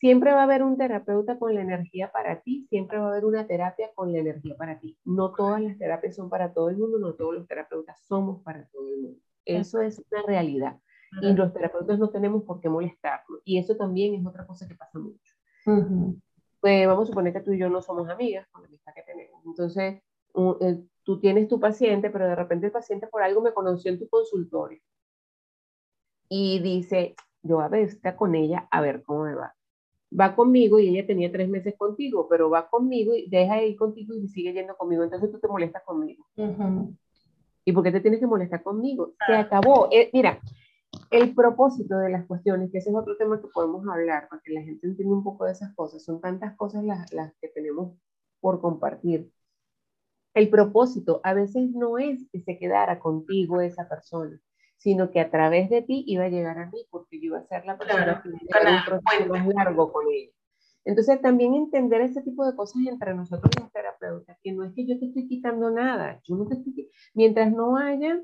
Siempre va a haber un terapeuta con la energía para ti, siempre va a haber una terapia con la energía para ti. No todas las terapias son para todo el mundo, no todos los terapeutas somos para todo el mundo. Eso es una realidad y los terapeutas no tenemos por qué molestarnos. Y eso también es otra cosa que pasa mucho. Pues vamos a suponer que tú y yo no somos amigas con la amistad que tenemos. Entonces, eh, tú tienes tu paciente, pero de repente el paciente por algo me conoció en tu consultorio y dice, yo a ver, está con ella, a ver cómo me va. Va conmigo y ella tenía tres meses contigo, pero va conmigo y deja de ir contigo y sigue yendo conmigo. Entonces tú te molestas conmigo. ¿Y por qué te tienes que molestar conmigo? Se acabó. Eh, mira, el propósito de las cuestiones, que ese es otro tema que podemos hablar, para que la gente entienda un poco de esas cosas, son tantas cosas las, las que tenemos por compartir. El propósito a veces no es que se quedara contigo esa persona, sino que a través de ti iba a llegar a mí, porque yo iba a ser la persona que iba a un proceso más largo con ella. Entonces, también entender ese tipo de cosas entre nosotros los terapeutas, que no es que yo te estoy quitando nada, yo no te estoy, mientras no haya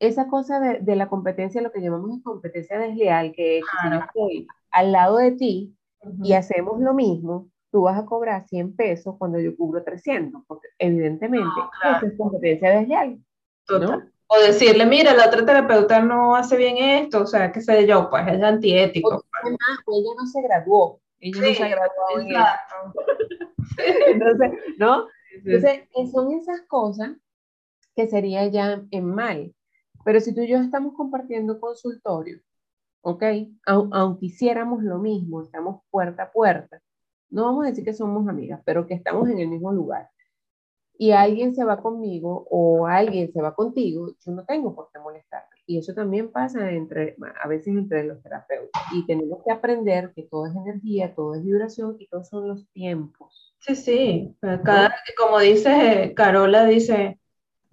esa cosa de, de la competencia, lo que llamamos competencia desleal, que es que yo estoy al lado de ti y hacemos lo mismo, tú vas a cobrar 100 pesos cuando yo cubro 300, porque evidentemente eso es competencia desleal. Total. O decirle, mira, la otra terapeuta no hace bien esto, o sea, qué sé yo, pues es antiético. O, además, ella no se graduó, ella no se graduó exacto. Entonces, ¿no? Entonces, son esas cosas que sería ya en mal. Pero si tú y yo estamos compartiendo consultorio, ¿ok? aunque hiciéramos lo mismo, estamos puerta a puerta, no vamos a decir que somos amigas, pero que estamos en el mismo lugar, y alguien se va conmigo o alguien se va contigo, yo no tengo por qué molestar. Y eso también pasa entre, a veces entre los terapeutas. Y tenemos que aprender que todo es energía, todo es vibración y todos son los tiempos. Sí, sí. Cada, como dice Carola, dice,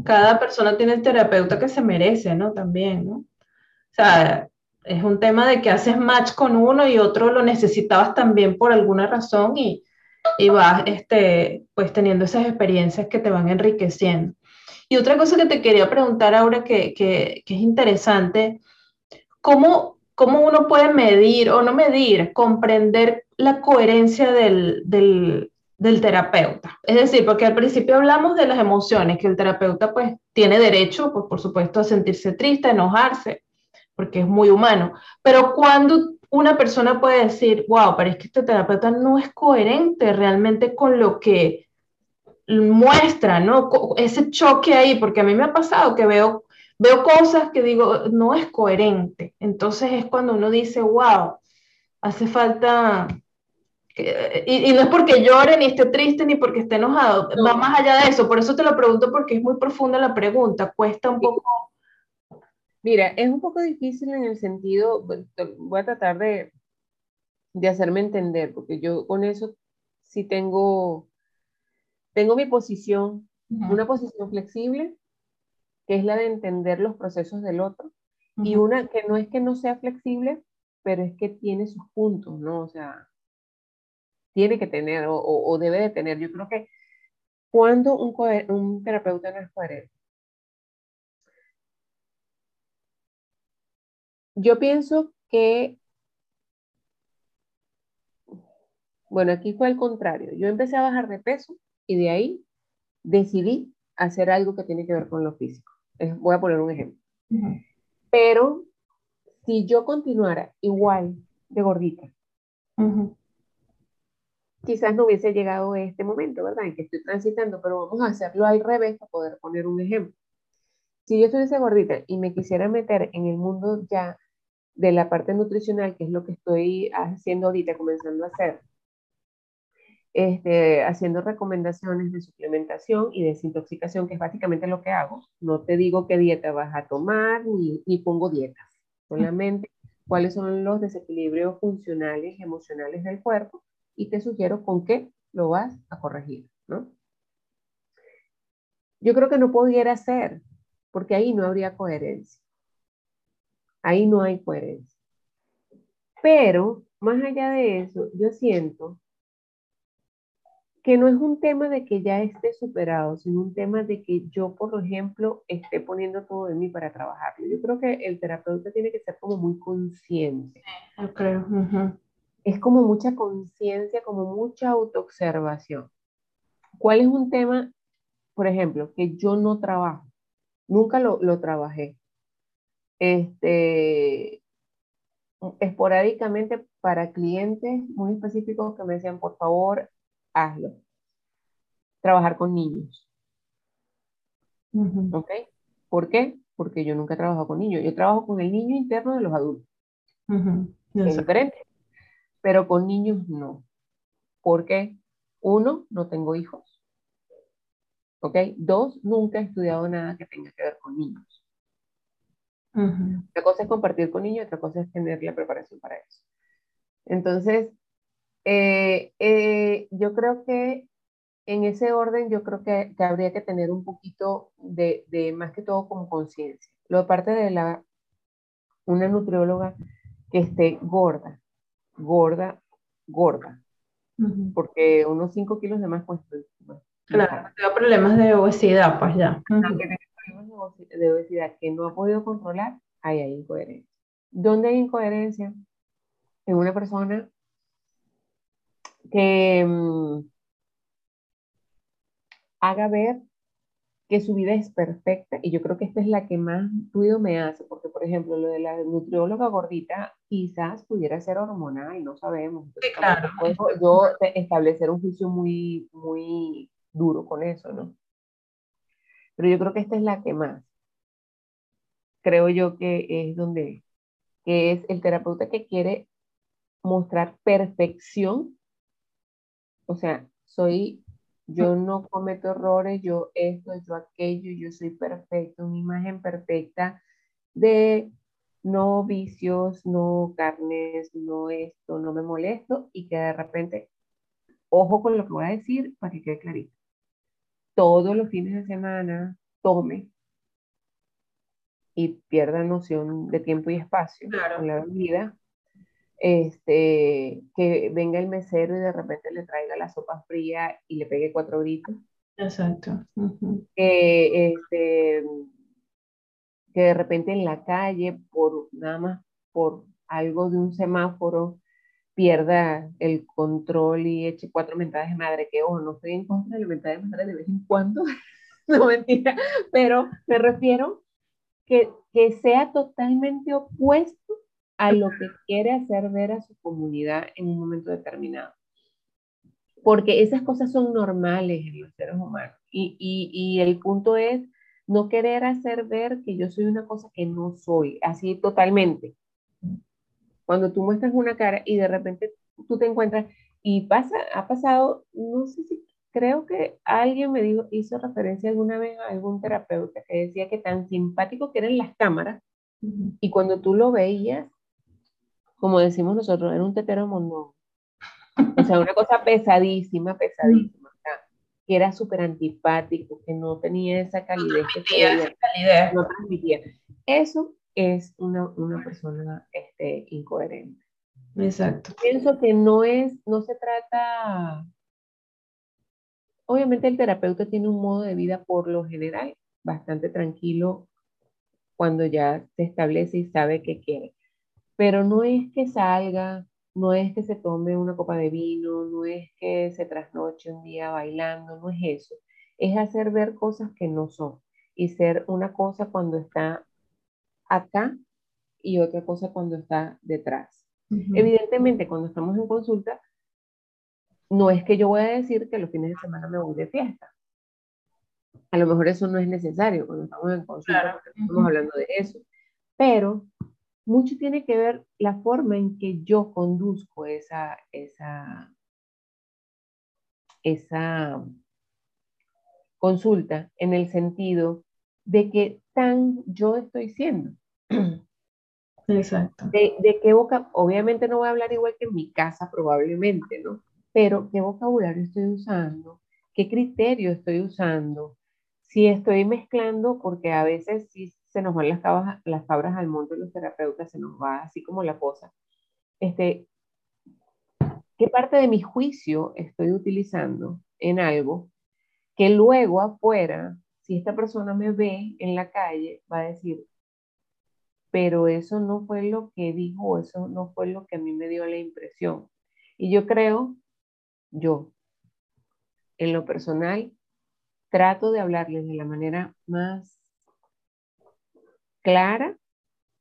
cada persona tiene el terapeuta que se merece, ¿no? También, ¿no? O sea, es un tema de que haces match con uno y otro lo necesitabas también por alguna razón y, y vas este, pues teniendo esas experiencias que te van enriqueciendo. Y otra cosa que te quería preguntar ahora que, que, que es interesante, ¿cómo, ¿cómo, uno puede medir o no medir, comprender la coherencia del, del, del terapeuta? Es decir, porque al principio hablamos de las emociones, que el terapeuta pues tiene derecho, pues por supuesto, a sentirse triste, a enojarse, porque es muy humano, pero cuando una persona puede decir, wow, pero es que este terapeuta no es coherente realmente con lo que muestra, ¿no? Ese choque ahí, porque a mí me ha pasado que veo, veo cosas que digo, no es coherente. Entonces es cuando uno dice, wow, hace falta... Y, y, no es porque llore, ni esté triste, ni porque esté enojado, va más allá de eso. Por eso te lo pregunto, porque es muy profunda la pregunta, cuesta un poco. Mira, es un poco difícil en el sentido, voy a tratar de, de hacerme entender, porque yo con eso sí tengo, tengo mi posición, una posición flexible, que es la de entender los procesos del otro, y una que no es que no sea flexible, pero es que tiene sus puntos, ¿no? O sea, tiene que tener o, o debe de tener. Yo creo que cuando un, un terapeuta no es coherente, Yo pienso que, bueno, aquí fue al contrario. Yo empecé a bajar de peso y de ahí decidí hacer algo que tiene que ver con lo físico. Voy a poner un ejemplo. Pero si yo continuara igual de gordita, quizás no hubiese llegado a este momento, ¿verdad? En que estoy transitando, pero vamos a hacerlo al revés para poder poner un ejemplo. Si yo estuviese gordita y me quisiera meter en el mundo ya de la parte nutricional, que es lo que estoy haciendo ahorita, comenzando a hacer, este, haciendo recomendaciones de suplementación y desintoxicación, que es básicamente lo que hago. No te digo qué dieta vas a tomar, ni, ni pongo dietas, solamente cuáles son los desequilibrios funcionales emocionales del cuerpo y te sugiero con qué lo vas a corregir, ¿no? Yo creo que no pudiera ser, porque ahí no habría coherencia. Ahí no hay coherencia. Pero, más allá de eso, yo siento que no es un tema de que ya esté superado, sino un tema de que yo, por ejemplo, esté poniendo todo de mí para trabajarlo. Yo creo que el terapeuta tiene que ser como muy consciente. Yo creo. Es como mucha conciencia, como mucha autoobservación. ¿Cuál es un tema, por ejemplo, que yo no trabajo? Nunca lo, lo trabajé este, esporádicamente para clientes muy específicos que me decían, por favor, hazlo. Trabajar con niños. ¿Ok? ¿Por qué? Porque yo nunca trabajo con niños. Yo trabajo con el niño interno de los adultos. Es diferente. Pero con niños no. ¿Por qué? Uno, no tengo hijos. ¿Ok? Dos, nunca he estudiado nada que tenga que ver con niños. Una cosa es compartir con niños, otra cosa es tener la preparación para eso. Entonces, eh, eh, yo creo que en ese orden, yo creo que, que habría que tener un poquito de, de más que todo como conciencia. Lo parte de la, una nutrióloga que esté gorda, gorda, gorda, porque unos 5 kilos de más pues... Claro, tengo problemas de obesidad, pues ya. problemas de obesidad que no ha podido controlar, ahí hay incoherencia. ¿Dónde hay incoherencia? En una persona que mm, haga ver que su vida es perfecta y yo creo que esta es la que más ruido me hace, porque por ejemplo lo de la nutrióloga gordita quizás pudiera ser hormonal, no sabemos. Sí, claro. Yo establecer un juicio muy, muy duro con eso, ¿no? Pero yo creo que esta es la que más. Creo yo que es donde, que es el terapeuta que quiere mostrar perfección. O sea, soy yo no cometo errores, yo esto, yo aquello, yo soy perfecto, una imagen perfecta de no vicios, no carnes, no esto, no me molesto y que de repente, ojo con lo que voy a decir para que quede clarito. Todos los fines de semana tome y pierda noción de tiempo y espacio en la vida este, que venga el mesero y de repente le traiga la sopa fría y le pegue cuatro gritos. Exacto. que, este, que de repente en la calle, por nada más por algo de un semáforo, pierda el control y eche cuatro mentadas de madre, que ojo, no estoy en contra de la mentada de madre de vez en cuando, no mentira, pero me refiero que, que sea totalmente opuesto a lo que quiere hacer ver a su comunidad en un momento determinado. Porque esas cosas son normales en los seres humanos. Y, y, y el punto es no querer hacer ver que yo soy una cosa que no soy, así totalmente. Cuando tú muestras una cara y de repente tú te encuentras y pasa, ha pasado, no sé si creo que alguien me dijo, hizo referencia alguna vez a algún terapeuta que decía que tan simpático que eran las cámaras y cuando tú lo veías como decimos nosotros, era un tetero mondón. O sea, una cosa pesadísima, pesadísima. que era súper antipático, que no tenía esa calidez. No transmitía, calidez. No transmitía. Eso es una, una persona este, incoherente. Exacto. Pienso que no es, no se trata, obviamente el terapeuta tiene un modo de vida por lo general bastante tranquilo cuando ya se establece y sabe qué quiere pero no es que salga, no es que se tome una copa de vino, no es que se trasnoche un día bailando, no es eso. Es hacer ver cosas que no son y ser una cosa cuando está acá y otra cosa cuando está detrás. Evidentemente, cuando estamos en consulta, no es que yo voy a decir que los fines de semana me voy de fiesta. A lo mejor eso no es necesario cuando estamos en consulta, estamos hablando de eso. Pero mucho tiene que ver la forma en que yo conduzco esa, esa, esa consulta en el sentido de que tan yo estoy siendo. Exacto. De, de, qué boca, obviamente no voy a hablar igual que en mi casa probablemente, ¿no? Pero qué vocabulario estoy usando, qué criterio estoy usando, si estoy mezclando, porque a veces sí se nos van las cabras, las cabras al monte los terapeutas, se nos va así como la cosa. Este, ¿Qué parte de mi juicio estoy utilizando en algo que luego afuera, si esta persona me ve en la calle, va a decir, pero eso no fue lo que dijo, eso no fue lo que a mí me dio la impresión. Y yo creo, yo, en lo personal, trato de hablarles de la manera más clara,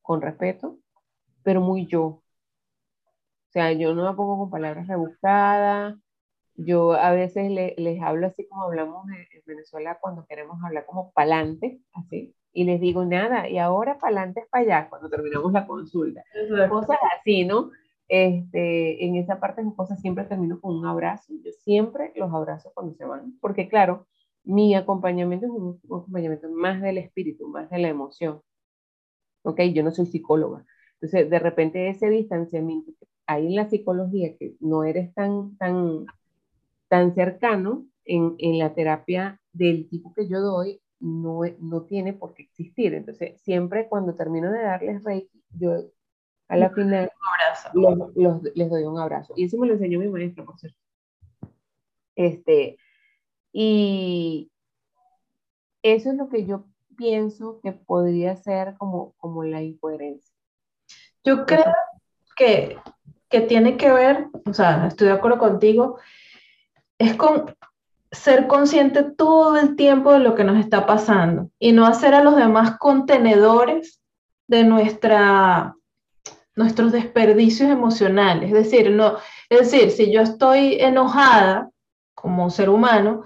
con respeto, pero muy yo. O sea, yo no me pongo con palabras rebuscadas, yo a veces les hablo así como hablamos en, Venezuela cuando queremos hablar como pa'lante, así, y les digo nada, y ahora pa'lante es para allá, cuando terminamos la consulta. Cosas así, ¿no? Este, en esa parte de cosas siempre termino con un abrazo, yo siempre los abrazo cuando se van, porque claro, mi acompañamiento es un acompañamiento más del espíritu, más de la emoción. ¿Ok? Yo no soy psicóloga. Entonces, de repente ese distanciamiento, ahí en la psicología, que no eres tan, tan, tan cercano en, en la terapia del tipo que yo doy, no, no tiene por qué existir. Entonces, siempre cuando termino de darles Reiki, yo A la final, abrazo. les doy un abrazo. Y eso me lo enseñó mi maestra, por cierto. Este, y eso es lo que yo pienso que podría ser como, como la incoherencia. Yo creo que, que tiene que ver, o sea, estoy de acuerdo contigo, es con ser consciente todo el tiempo de lo que nos está pasando y no hacer a los demás contenedores de nuestra, nuestros desperdicios emocionales. Es decir, no, es decir, si yo estoy enojada como ser humano,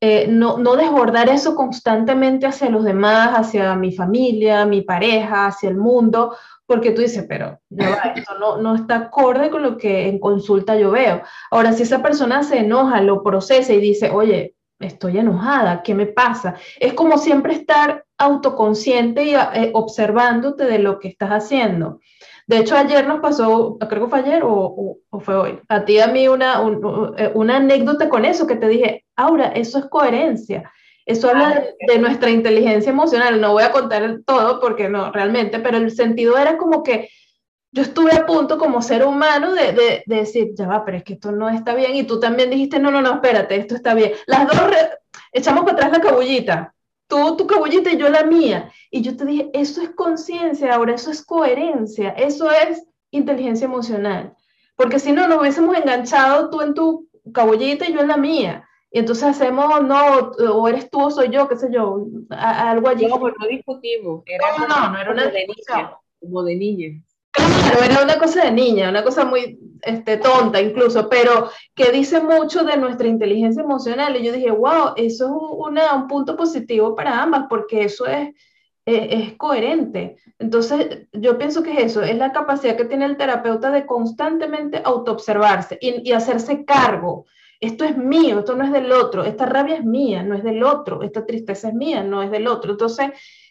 eh, no, no, desbordar eso constantemente hacia los demás, hacia mi familia, mi pareja, hacia el mundo, porque tú dices, pero esto no, no está acorde con lo que en consulta yo veo. Ahora, si esa persona se enoja, lo procesa y dice, oye, estoy enojada, ¿qué me pasa? Es como siempre estar autoconsciente y eh, observándote de lo que estás haciendo. De hecho, ayer nos pasó, creo que fue ayer o, o, fue hoy, a ti a mí una, una anécdota con eso que te dije, Aura, eso es coherencia. Eso habla de, nuestra inteligencia emocional. No voy a contar todo porque no, realmente, pero el sentido era como que yo estuve a punto como ser humano de, de, decir, ya va, pero es que esto no está bien. Y tú también dijiste, no, no, no, espérate, esto está bien. Las dos echamos para atrás la cabullita. Tú tu cabullita y yo la mía. Y yo te dije, eso es conciencia, ahora eso es coherencia, eso es inteligencia emocional. Porque si no, nos hubiésemos enganchado tú en tu cabullita y yo en la mía. Y entonces hacemos, no, o eres tú o soy yo, qué sé yo, algo allí. No, pues no discutimos. Era no, no, no, era una de niña. Como de niña. Claro, era una cosa de niña, una cosa muy este, tonta incluso, pero que dice mucho de nuestra inteligencia emocional. Y yo dije, wow, eso es un punto positivo para ambas, porque eso es, es, es, coherente. Entonces, yo pienso que es eso, es la capacidad que tiene el terapeuta de constantemente autoobservarse y, y hacerse cargo esto es mío, esto no es del otro, esta rabia es mía, no es del otro, esta tristeza es mía, no es del otro. Entonces,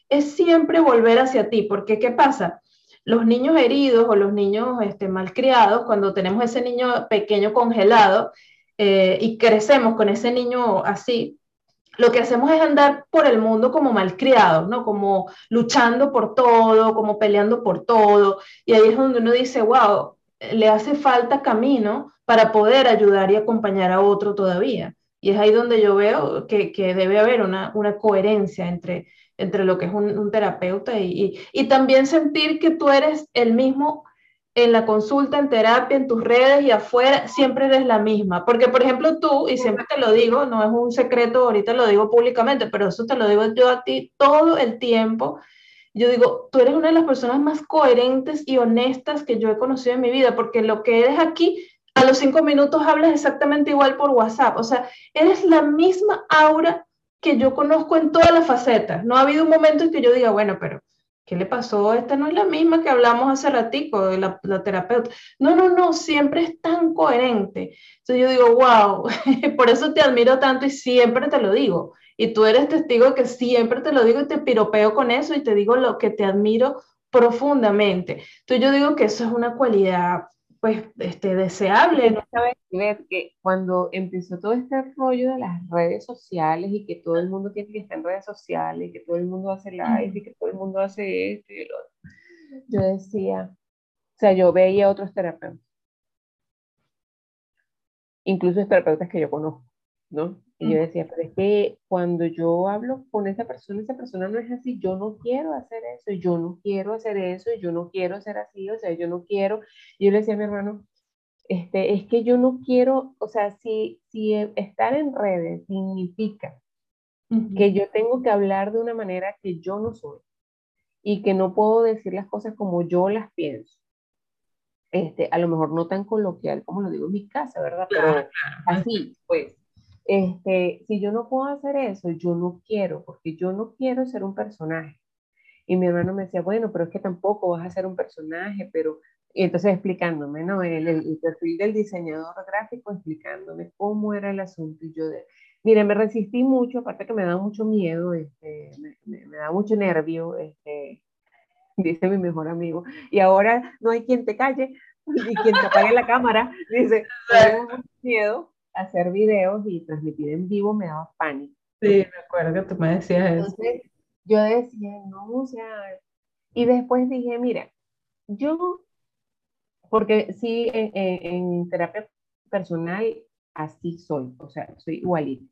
es siempre volver hacia ti, porque ¿qué pasa? Los niños heridos o los niños este, malcriados, cuando tenemos ese niño pequeño congelado eh, y crecemos con ese niño así, lo que hacemos es andar por el mundo como malcriados, ¿no? Como luchando por todo, como peleando por todo. Y ahí es donde uno dice, wow, le hace falta camino para poder ayudar y acompañar a otro todavía. Y es ahí donde yo veo que, debe haber una, coherencia entre, entre lo que es un, terapeuta y, también sentir que tú eres el mismo en la consulta, en terapia, en tus redes y afuera, siempre eres la misma. Porque, por ejemplo, tú, y siempre te lo digo, no es un secreto, ahorita lo digo públicamente, pero eso te lo digo yo a ti todo el tiempo. Yo digo, tú eres una de las personas más coherentes y honestas que yo he conocido en mi vida, porque lo que eres aquí a los cinco minutos hablas exactamente igual por WhatsApp. O sea, eres la misma aura que yo conozco en todas las facetas. No ha habido un momento en que yo diga, bueno, pero ¿qué le pasó? Esta no es la misma que hablamos hace ratico de la, terapeuta. No, no, no, siempre es tan coherente. Entonces yo digo, wow, por eso te admiro tanto y siempre te lo digo. Y tú eres testigo que siempre te lo digo y te piropeo con eso y te digo lo que te admiro profundamente. Entonces yo digo que eso es una cualidad pues, este, deseable. ¿no? Sabes, que cuando empezó todo este rollo de las redes sociales y que todo el mundo tiene que estar en redes sociales, y que todo el mundo hace live y que todo el mundo hace esto y lo otro, yo decía, o sea, yo veía otros terapeutas, incluso terapeutas que yo conozco, ¿no? Y yo decía, pero es que cuando yo hablo con esa persona, esa persona no es así, yo no quiero hacer eso, yo no quiero hacer eso, yo no quiero ser así, o sea, yo no quiero. Y yo le decía a mi hermano, este, es que yo no quiero, o sea, si, si estar en redes significa que yo tengo que hablar de una manera que yo no soy y que no puedo decir las cosas como yo las pienso. Este, a lo mejor no tan coloquial como lo digo en mi casa, ¿verdad? Pero así, pues, este, si yo no puedo hacer eso, yo no quiero, porque yo no quiero ser un personaje. Y mi hermano me decía, bueno, pero es que tampoco vas a ser un personaje, pero... Y entonces explicándome, ¿no? El, el, perfil del diseñador gráfico, explicándome cómo era el asunto. Y yo, de, mire, me resistí mucho, aparte que me da mucho miedo, este, me, da mucho nervio, este, dice mi mejor amigo. Y ahora no hay quien te calle y quien te apague la cámara. Dice, me da mucho miedo hacer videos y transmitir en vivo me daba pánico. Sí, me acuerdo que tú me decías Entonces, Yo decía, no, o sea, y después dije, mira, yo Porque sí, en, en, terapia personal así soy, o sea, soy igualita.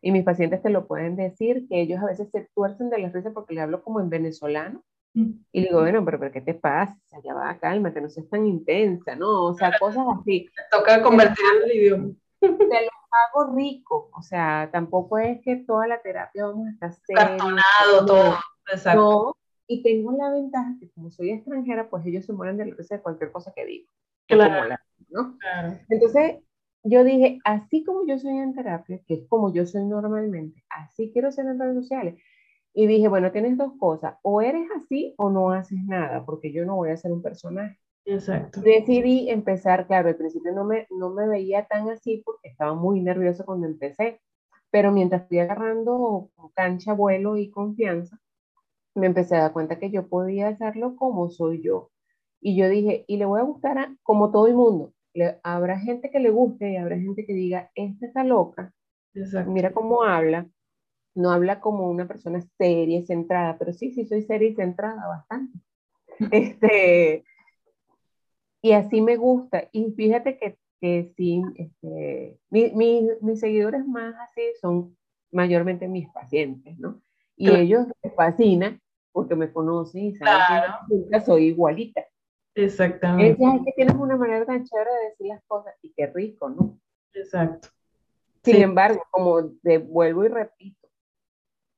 Y mis pacientes te lo pueden decir, que ellos a veces se tuercen de la risa porque le hablo como en venezolano. Y digo, bueno, pero, pero ¿qué te pasa? Ya va, cálmate, no seas tan intensa, ¿no? O sea, cosas así. Toca convertir en el idioma. Te lo hago rico, o sea, tampoco es que toda la terapia vamos a estar Cartonado, todo. Exacto. No, y tengo la ventaja que como soy extranjera, pues ellos se mueren de la risa de cualquier cosa que digo. Claro. ¿no? Entonces, yo dije, así como yo soy en terapia, que es como yo soy normalmente, así quiero ser en redes sociales. Y dije, bueno, tienes dos cosas, o eres así o no haces nada, porque yo no voy a ser un personaje. Exacto. Decidí empezar, claro, al principio no me, no me veía tan así porque estaba muy nervioso cuando empecé, pero mientras fui agarrando cancha, vuelo y confianza, me empecé a dar cuenta que yo podía hacerlo como soy yo. Y yo dije, y le voy a gustar a, como todo el mundo. Le, habrá gente que le guste y habrá gente que diga, esta está loca. Mira cómo habla. No habla como una persona seria y centrada, pero sí, sí soy seria y centrada bastante. este, y así me gusta. Y fíjate que, que sí, este, mis seguidores más así son mayormente mis pacientes, ¿no? Y ellos les fascina porque me conocen y saben que nunca soy igualita. Exactamente. Es que tienes una manera tan chévere de decir las cosas y qué rico, ¿no? Exacto. Sin embargo, como de, vuelvo y repito,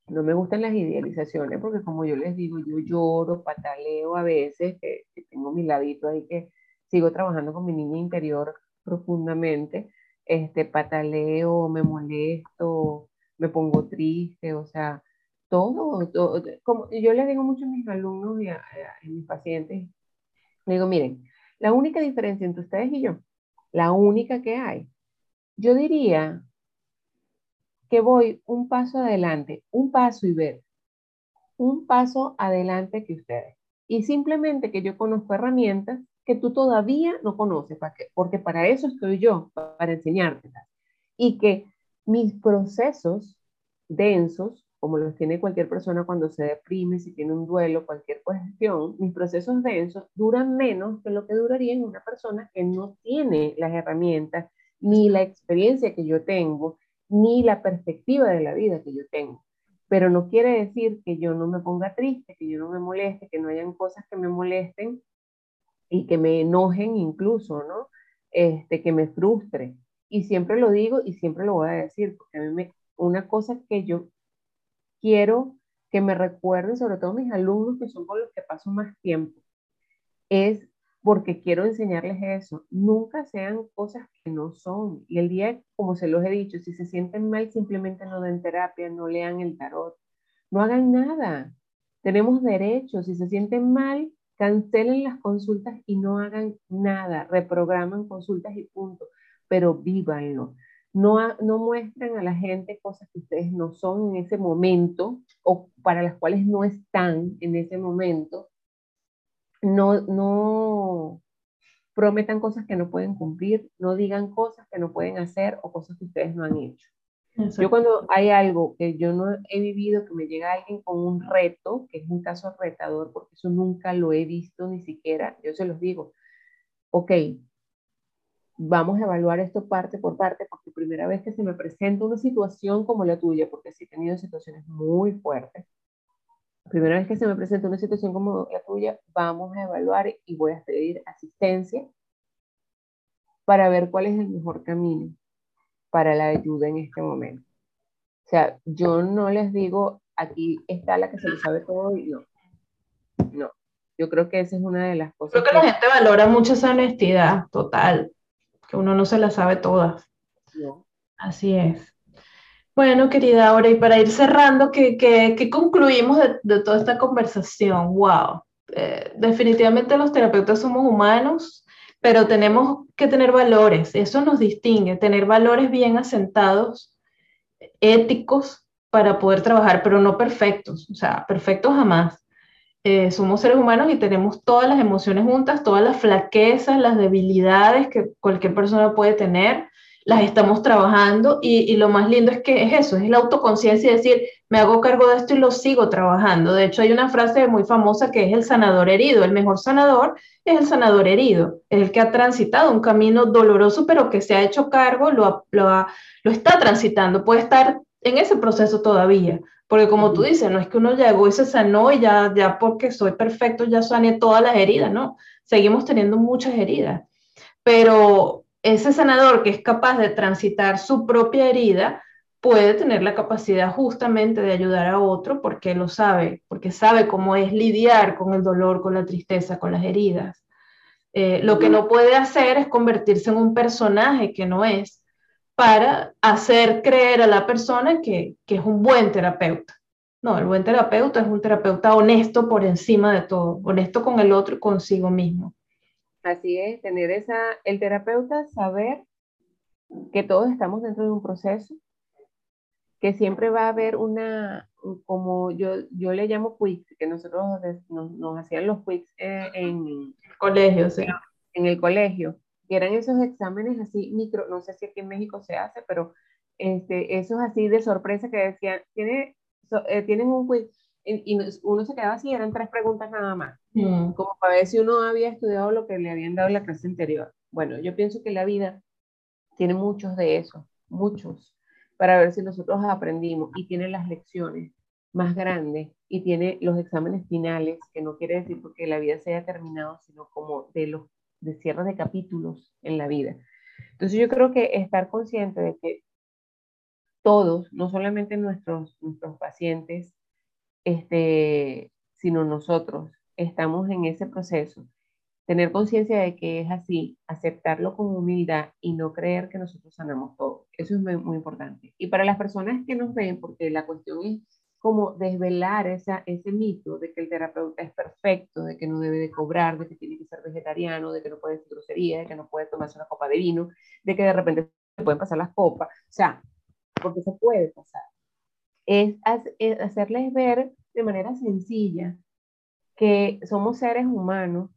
no me gustan las idealizaciones porque como yo les digo, yo lloro, pataleo a veces, que, tengo mi ladito ahí que sigo trabajando con mi niña interior profundamente, este, pataleo, me molesto, me pongo triste, o sea, todo, todo, como yo les digo mucho a mis alumnos y a, mis pacientes, digo, miren, la única diferencia entre ustedes y yo, la única que hay, yo diría que voy un paso adelante, un paso y ver, un paso adelante que ustedes. Y simplemente que yo conozco herramientas que tú todavía no conoces, porque para eso estoy yo, para enseñártelas. Y que mis procesos densos como los tiene cualquier persona cuando se deprime, si tiene un duelo, cualquier cuestión, mis procesos densos duran menos que lo que duraría en una persona que no tiene las herramientas, ni la experiencia que yo tengo, ni la perspectiva de la vida que yo tengo. Pero no quiere decir que yo no me ponga triste, que yo no me moleste, que no hayan cosas que me molesten y que me enojen incluso, ¿no? Este, que me frustre. Y siempre lo digo y siempre lo voy a decir, porque a mí me, una cosa que yo quiero que me recuerden, sobre todo mis alumnos que son con los que paso más tiempo, es porque quiero enseñarles eso. Nunca sean cosas que no son. Y el día, como se los he dicho, si se sienten mal, simplemente no den terapia, no lean el tarot, no hagan nada. Tenemos derechos. Si se sienten mal, cancelen las consultas y no hagan nada. Reprograman consultas y punto. Pero vívanlo no, no muestran a la gente cosas que ustedes no son en ese momento o para las cuales no están en ese momento. No, no prometan cosas que no pueden cumplir, no digan cosas que no pueden hacer o cosas que ustedes no han hecho. Yo cuando hay algo que yo no he vivido, que me llega alguien con un reto, que es un caso retador, porque eso nunca lo he visto ni siquiera, yo se los digo, ok, vamos a evaluar esto parte por parte, porque primera vez que se me presenta una situación como la tuya, porque sí he tenido situaciones muy fuertes, primera vez que se me presenta una situación como la tuya, vamos a evaluar y voy a pedir asistencia para ver cuál es el mejor camino para la ayuda en este momento. O sea, yo no les digo, aquí está la que se lo sabe todo y no. No. Yo creo que esa es una de las cosas. Creo que, que la gente valora mucho esa honestidad total que uno no se las sabe todas. Así es. Bueno, querida Aura, y para ir cerrando, ¿qué, qué, concluimos de, toda esta conversación? ¡Wow! Eh, definitivamente los terapeutas somos humanos, pero tenemos que tener valores, eso nos distingue, tener valores bien asentados, éticos, para poder trabajar, pero no perfectos, o sea, perfectos jamás. Eh, somos seres humanos y tenemos todas las emociones juntas, todas las flaquezas, las debilidades que cualquier persona puede tener, las estamos trabajando y, lo más lindo es que es eso, es la autoconciencia y decir, me hago cargo de esto y lo sigo trabajando. De hecho, hay una frase muy famosa que es el sanador herido. El mejor sanador es el sanador herido, es el que ha transitado un camino doloroso, pero que se ha hecho cargo, lo, lo, lo está transitando, puede estar en ese proceso todavía. Porque como tú dices, no es que uno llegó y se sanó y ya, ya porque soy perfecto ya sané todas las heridas, no. Seguimos teniendo muchas heridas. Pero ese sanador que es capaz de transitar su propia herida puede tener la capacidad justamente de ayudar a otro porque lo sabe, porque sabe cómo es lidiar con el dolor, con la tristeza, con las heridas. Eh, lo que no puede hacer es convertirse en un personaje que no es para hacer creer a la persona que, que es un buen terapeuta. No, el buen terapeuta es un terapeuta honesto por encima de todo, honesto con el otro y consigo mismo. Así es, tener esa, el terapeuta saber que todos estamos dentro de un proceso, que siempre va a haber una, como yo, yo le llamo quicks, que nosotros nos, hacían los quicks eh, en colegio, sí. en el colegio, que eran esos exámenes así micro, no sé si aquí en México se hace, pero este, esos así de sorpresa que decían, tiene, eh, tienen un quiz, y, uno se quedaba así, eran tres preguntas nada más, mm. como para ver si uno había estudiado lo que le habían dado en la clase anterior. Bueno, yo pienso que la vida tiene muchos de esos, muchos, para ver si nosotros aprendimos y tiene las lecciones más grandes y tiene los exámenes finales, que no quiere decir porque la vida se haya terminado, sino como de los de cierre de capítulos en la vida. Entonces yo creo que estar consciente de que todos, no solamente nuestros, nuestros pacientes, este, sino nosotros estamos en ese proceso. Tener conciencia de que es así, aceptarlo con humildad y no creer que nosotros sanamos todo. Eso es muy, importante. Y para las personas que nos ven, porque la cuestión es como desvelar ese mito de que el terapeuta es perfecto, de que no debe de cobrar, de que tiene que ser vegetariano, de que no puede decir grosería, de que no puede tomarse una copa de vino, de que de repente se pueden pasar las copas. O sea, porque se puede pasar es, hacerles ver de manera sencilla que somos seres humanos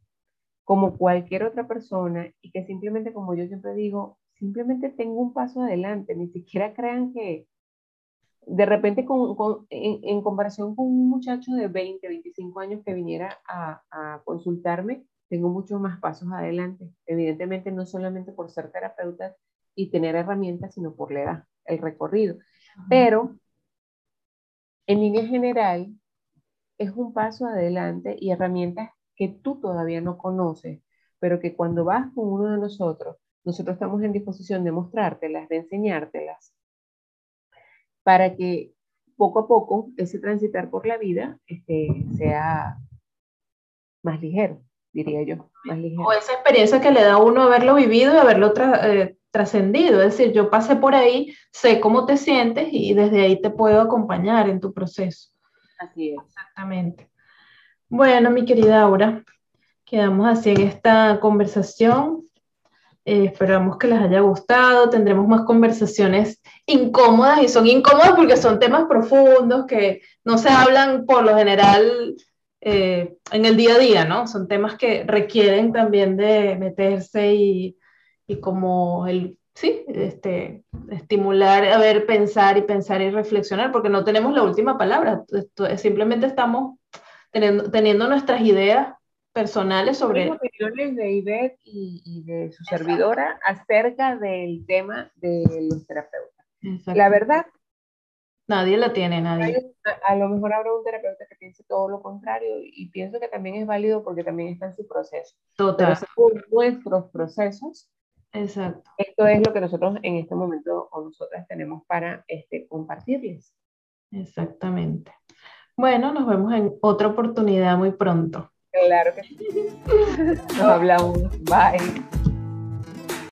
como cualquier otra persona y que simplemente, como yo siempre digo, simplemente tengo un paso adelante, ni siquiera crean que de repente en, comparación con un muchacho de 20, 25 años que viniera a, a consultarme, tengo muchos más pasos adelante. Evidentemente no solamente por ser terapeuta y tener herramientas, sino por la edad, el recorrido. Pero en línea general, es un paso adelante y herramientas que tú todavía no conoces, pero que cuando vas con uno de nosotros, nosotros estamos en disposición de mostrártelas, de enseñártelas, para que poco a poco ese transitar por la vida este, sea más ligero, diría yo. Más ligero. O esa experiencia que le da a uno haberlo vivido y haberlo eh, trascendido, es decir, yo pasé por ahí, sé cómo te sientes y desde ahí te puedo acompañar en tu proceso. Así es. Exactamente. Bueno, mi querida Aura, quedamos así en esta conversación. Eh, esperamos que les haya gustado. Tendremos más conversaciones incómodas y son incómodas porque son temas profundos que no se hablan por lo general eh, en el día a día, ¿no? Son temas que requieren también de meterse y y como el, sí, este, estimular a ver, pensar y pensar y reflexionar, porque no tenemos la última palabra, simplemente estamos teniendo, teniendo nuestras ideas personales sobre... Las opiniones de Ivette y, de su servidora acerca del tema de los terapeutas. La verdad... Nadie la tiene, nadie. A, lo mejor habrá un terapeuta que piense todo lo contrario y pienso que también es válido porque también está en su proceso. Total. Pero nuestros procesos, Exacto. Esto es lo que nosotros en este momento o nosotras tenemos para este, compartirles. Exactamente. Bueno, nos vemos en otra oportunidad muy pronto. Claro que sí. Nos hablamos. Bye.